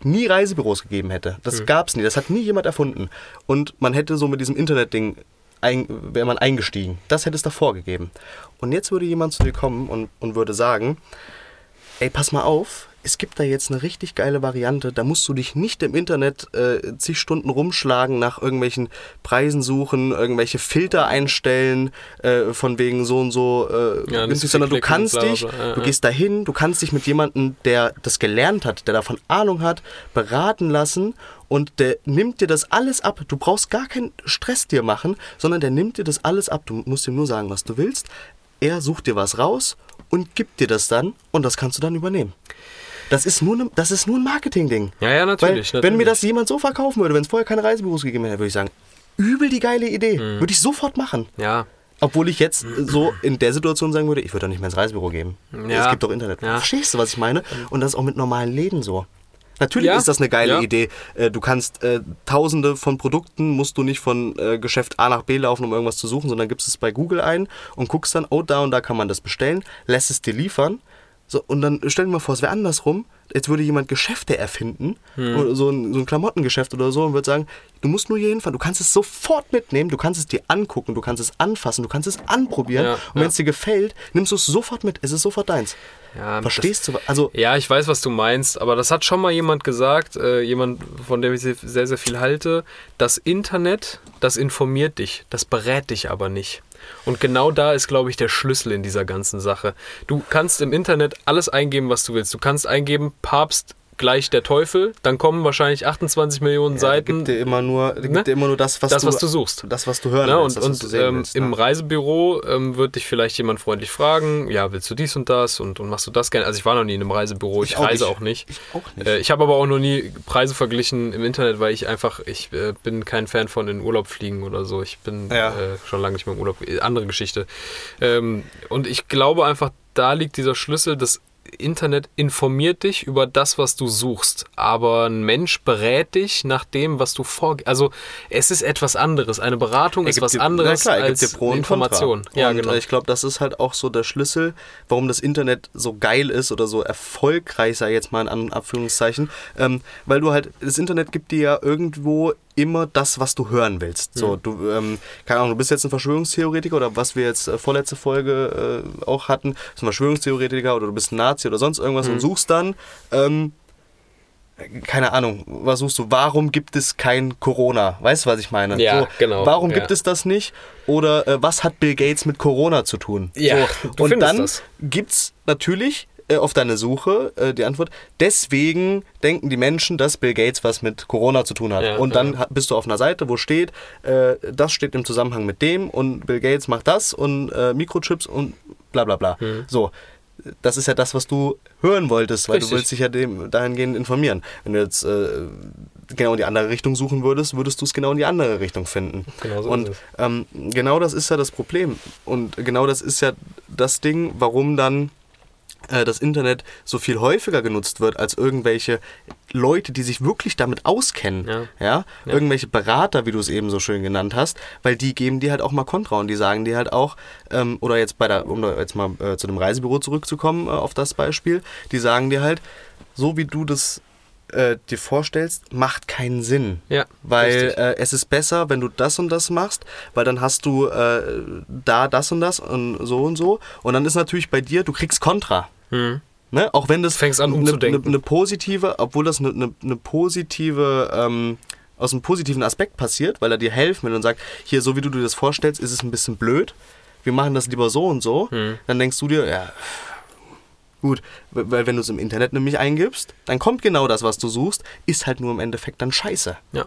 nie Reisebüros gegeben hätte. Das gab es nie, das hat nie jemand erfunden. Und man hätte so mit diesem Internetding, ein, wäre man eingestiegen. Das hätte es davor gegeben. Und jetzt würde jemand zu dir kommen und, und würde sagen, ey, pass mal auf, es gibt da jetzt eine richtig geile Variante, da musst du dich nicht im Internet äh, zig Stunden rumschlagen, nach irgendwelchen Preisen suchen, irgendwelche Filter einstellen, äh, von wegen so und so äh, Ja, günstig, so sondern du kannst dich, ja, du gehst dahin, du kannst dich mit jemandem, der das gelernt hat, der davon Ahnung hat, beraten lassen und der nimmt dir das alles ab. Du brauchst gar keinen Stress dir machen, sondern der nimmt dir das alles ab. Du musst ihm nur sagen, was du willst. Er sucht dir was raus und gibt dir das dann und das kannst du dann übernehmen. Das ist nur, ne, das ist nur ein Marketing-Ding. Ja, ja, natürlich, Weil, wenn mir das jemand so verkaufen würde, wenn es vorher keine Reisebüros gegeben hätte, würde ich sagen, übel die geile Idee. Mhm. Würde ich sofort machen. Ja, Obwohl ich jetzt so in der Situation sagen würde, ich würde doch nicht mehr ins Reisebüro gehen. Ja. Es gibt doch Internet. Ja. Verstehst du, was ich meine? Und das ist auch mit normalen Läden so. Natürlich Ja. ist das eine geile. Idee. Äh, Du kannst äh, tausende von Produkten, musst du nicht von äh, Geschäft A nach B laufen, um irgendwas zu suchen, sondern gibst es bei Google ein und guckst dann, oh, da und da kann man das bestellen, lässt es dir liefern. So, und dann stell dir mal vor, es wäre andersrum. Jetzt würde jemand Geschäfte erfinden, Hm. oder so, ein, so ein Klamottengeschäft oder so, und würde sagen, du musst nur hier hinfahren, du kannst es sofort mitnehmen, du kannst es dir angucken, du kannst es anfassen, du kannst es anprobieren. Ja, und wenn ja. es dir gefällt, nimmst du es sofort mit. Es ist sofort deins. Ja, Verstehst du? Also, Ja, ich weiß, was du meinst, aber das hat schon mal jemand gesagt, äh, jemand, von dem ich sehr, sehr viel halte. Das Internet, das informiert dich, das berät dich aber nicht. Und genau da ist, glaube ich, der Schlüssel in dieser ganzen Sache. Du kannst im Internet alles eingeben, was du willst. Du kannst eingeben, Papst gleich der Teufel, dann kommen wahrscheinlich 28 Millionen ja, Seiten. gibt dir immer nur, der Ne? gibt dir immer nur das, was, Das, du, was du suchst. Das, was du hören Ne, willst, und das, und ähm, willst. im ne? Reisebüro ähm, wird dich vielleicht jemand freundlich fragen, ja, willst du dies und das und, und machst du das gerne? Also ich war noch nie in einem Reisebüro, ich, Ich auch reise nicht. auch nicht. Ich auch nicht. Äh, ich habe aber auch noch nie Preise verglichen im Internet, weil ich einfach, ich äh, bin kein Fan von in Urlaub fliegen oder so. Ich bin Ja. äh, schon lange nicht mehr im Urlaub. Äh, Andere Geschichte. Ähm, und ich glaube einfach, da liegt dieser Schlüssel, das Internet informiert dich über das, was du suchst, aber ein Mensch berät dich nach dem, was du vor. Also es ist etwas anderes. Eine Beratung Er ist was dir- anderes klar, er gibt als dir Pro und Information. Contra. Ja, und genau. äh, ich glaube, das ist halt auch so der Schlüssel, warum das Internet so geil ist oder so erfolgreich, sei jetzt mal in An- Abführungszeichen, ähm, weil du halt, das Internet gibt dir ja irgendwo immer das, was du hören willst. So, du, ähm, keine Ahnung, du bist jetzt ein Verschwörungstheoretiker oder was wir jetzt äh, vorletzte Folge äh, auch hatten, bist ein Verschwörungstheoretiker oder du bist ein Nazi oder sonst irgendwas und suchst dann, ähm, keine Ahnung, was suchst du? Warum gibt es kein Corona? Weißt du, was ich meine? Ja, genau, Warum ja. gibt es das nicht? Oder äh, was hat Bill Gates mit Corona zu tun? Ja, so. Und dann das. gibt's natürlich äh, auf deine Suche äh, die Antwort, deswegen denken die Menschen, dass Bill Gates was mit Corona zu tun hat. Ja, und dann ja. bist du auf einer Seite, wo steht, äh, das steht im Zusammenhang mit dem und Bill Gates macht das und äh, Mikrochips und bla bla bla. Mhm. So. Das ist ja das, was du hören wolltest, weil Richtig. du willst dich ja dem, dahingehend informieren. Wenn du jetzt äh, genau in die andere Richtung suchen würdest, würdest du es genau in die andere Richtung finden. Genau so und ähm, genau das ist ja das Problem. Und genau das ist ja das Ding, warum dann das Internet so viel häufiger genutzt wird als irgendwelche Leute, die sich wirklich damit auskennen. Ja. Ja? Ja. Irgendwelche Berater, wie du es eben so schön genannt hast, weil die geben dir halt auch mal Kontra und die sagen dir halt auch, ähm, oder jetzt bei der, um jetzt mal äh, zu dem Reisebüro zurückzukommen, äh, auf das Beispiel, die sagen dir halt, so wie du das äh, dir vorstellst, macht keinen Sinn. Ja, Weil äh, es ist besser, wenn du das und das machst, weil dann hast du äh, da das und das und so und so. Und dann ist natürlich bei dir, du kriegst Kontra. Hm. Ne? Auch wenn das eine, eine, eine positive, obwohl das eine, eine positive, ähm, aus einem positiven Aspekt passiert, weil er dir helfen will und sagt, hier, so wie du dir das vorstellst, ist es ein bisschen blöd. Wir machen das lieber so und so. Hm. Dann denkst du dir, ja, gut, weil wenn du es im Internet nämlich eingibst, dann kommt genau das, was du suchst, ist halt nur im Endeffekt dann scheiße. Ja,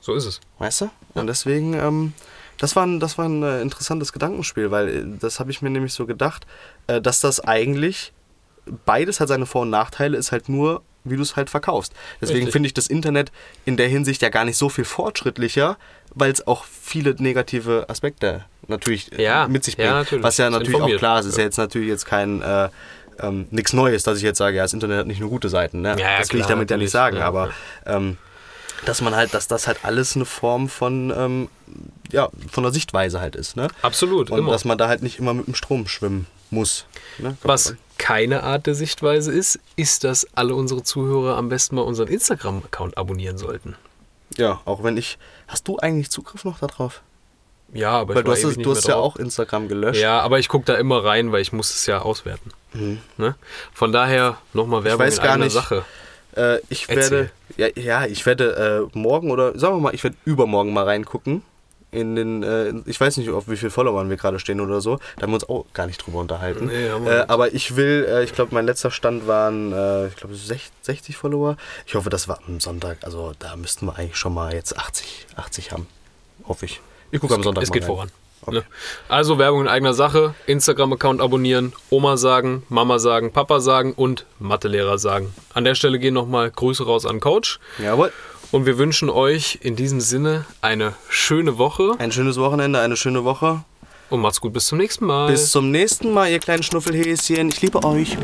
so ist es. Weißt du? Und deswegen, ähm, das war ein, das war ein äh, interessantes Gedankenspiel, weil äh, das habe ich mir nämlich so gedacht, äh, dass das eigentlich, beides hat seine Vor- und Nachteile, ist halt nur wie du es halt verkaufst. Deswegen finde ich das Internet in der Hinsicht ja gar nicht so viel fortschrittlicher, weil es auch viele negative Aspekte natürlich äh, Ja, mit sich ja, bringt. natürlich. Was ja natürlich auch klar ist, ist ja Ja. jetzt natürlich jetzt kein äh, ähm, nichts Neues, dass ich jetzt sage, ja, das Internet hat nicht nur gute Seiten. Ne? Ja, ja, das will ich klar, damit ja nicht sagen, Ja, aber ja. ähm, dass man halt, dass das halt alles eine Form von, ähm, ja, von der Sichtweise halt ist. Ne? Absolut, Und immer. dass man da halt nicht immer mit dem Strom schwimmen muss. Ne? Was. Keine Art der Sichtweise ist, ist, dass alle unsere Zuhörer am besten mal unseren Instagram-Account abonnieren sollten. Ja, auch wenn ich. Hast du eigentlich Zugriff noch darauf? Ja, aber Weil ich du hast, es, nicht du hast ja drauf. auch Instagram gelöscht. Ja, aber ich gucke da immer rein, weil ich muss es ja auswerten. Ne? Von daher nochmal Werbung Mhm. weiß in gar nicht. Sache. Äh, ich Erzähl. werde. Ja, ja, ich werde äh, morgen oder sagen wir mal, ich werde übermorgen mal reingucken. In den, äh, ich weiß nicht, auf wie viel Followern wir gerade stehen oder so. Da haben wir uns auch gar nicht drüber unterhalten. Nee, äh, aber ich will, äh, ich glaube, mein letzter Stand waren, äh, ich glaube, 60 Follower. Ich hoffe, das war am Sonntag. Also da müssten wir eigentlich schon mal jetzt 80, 80 haben. Hoffe ich. Ich gucke am Sonntag Es geht rein. voran. Okay. Ne? Also Werbung in eigener Sache, Instagram-Account abonnieren, Oma sagen, Mama sagen, Papa sagen und Mathelehrer sagen. An der Stelle gehen nochmal Grüße raus an Coach. Jawohl. Und wir wünschen euch in diesem Sinne eine schöne Woche Ein schönes Wochenende, eine schöne Woche. und macht's gut. Bis zum nächsten Mal. Bis zum nächsten Mal, ihr kleinen Schnuffelhäschen. Ich liebe euch.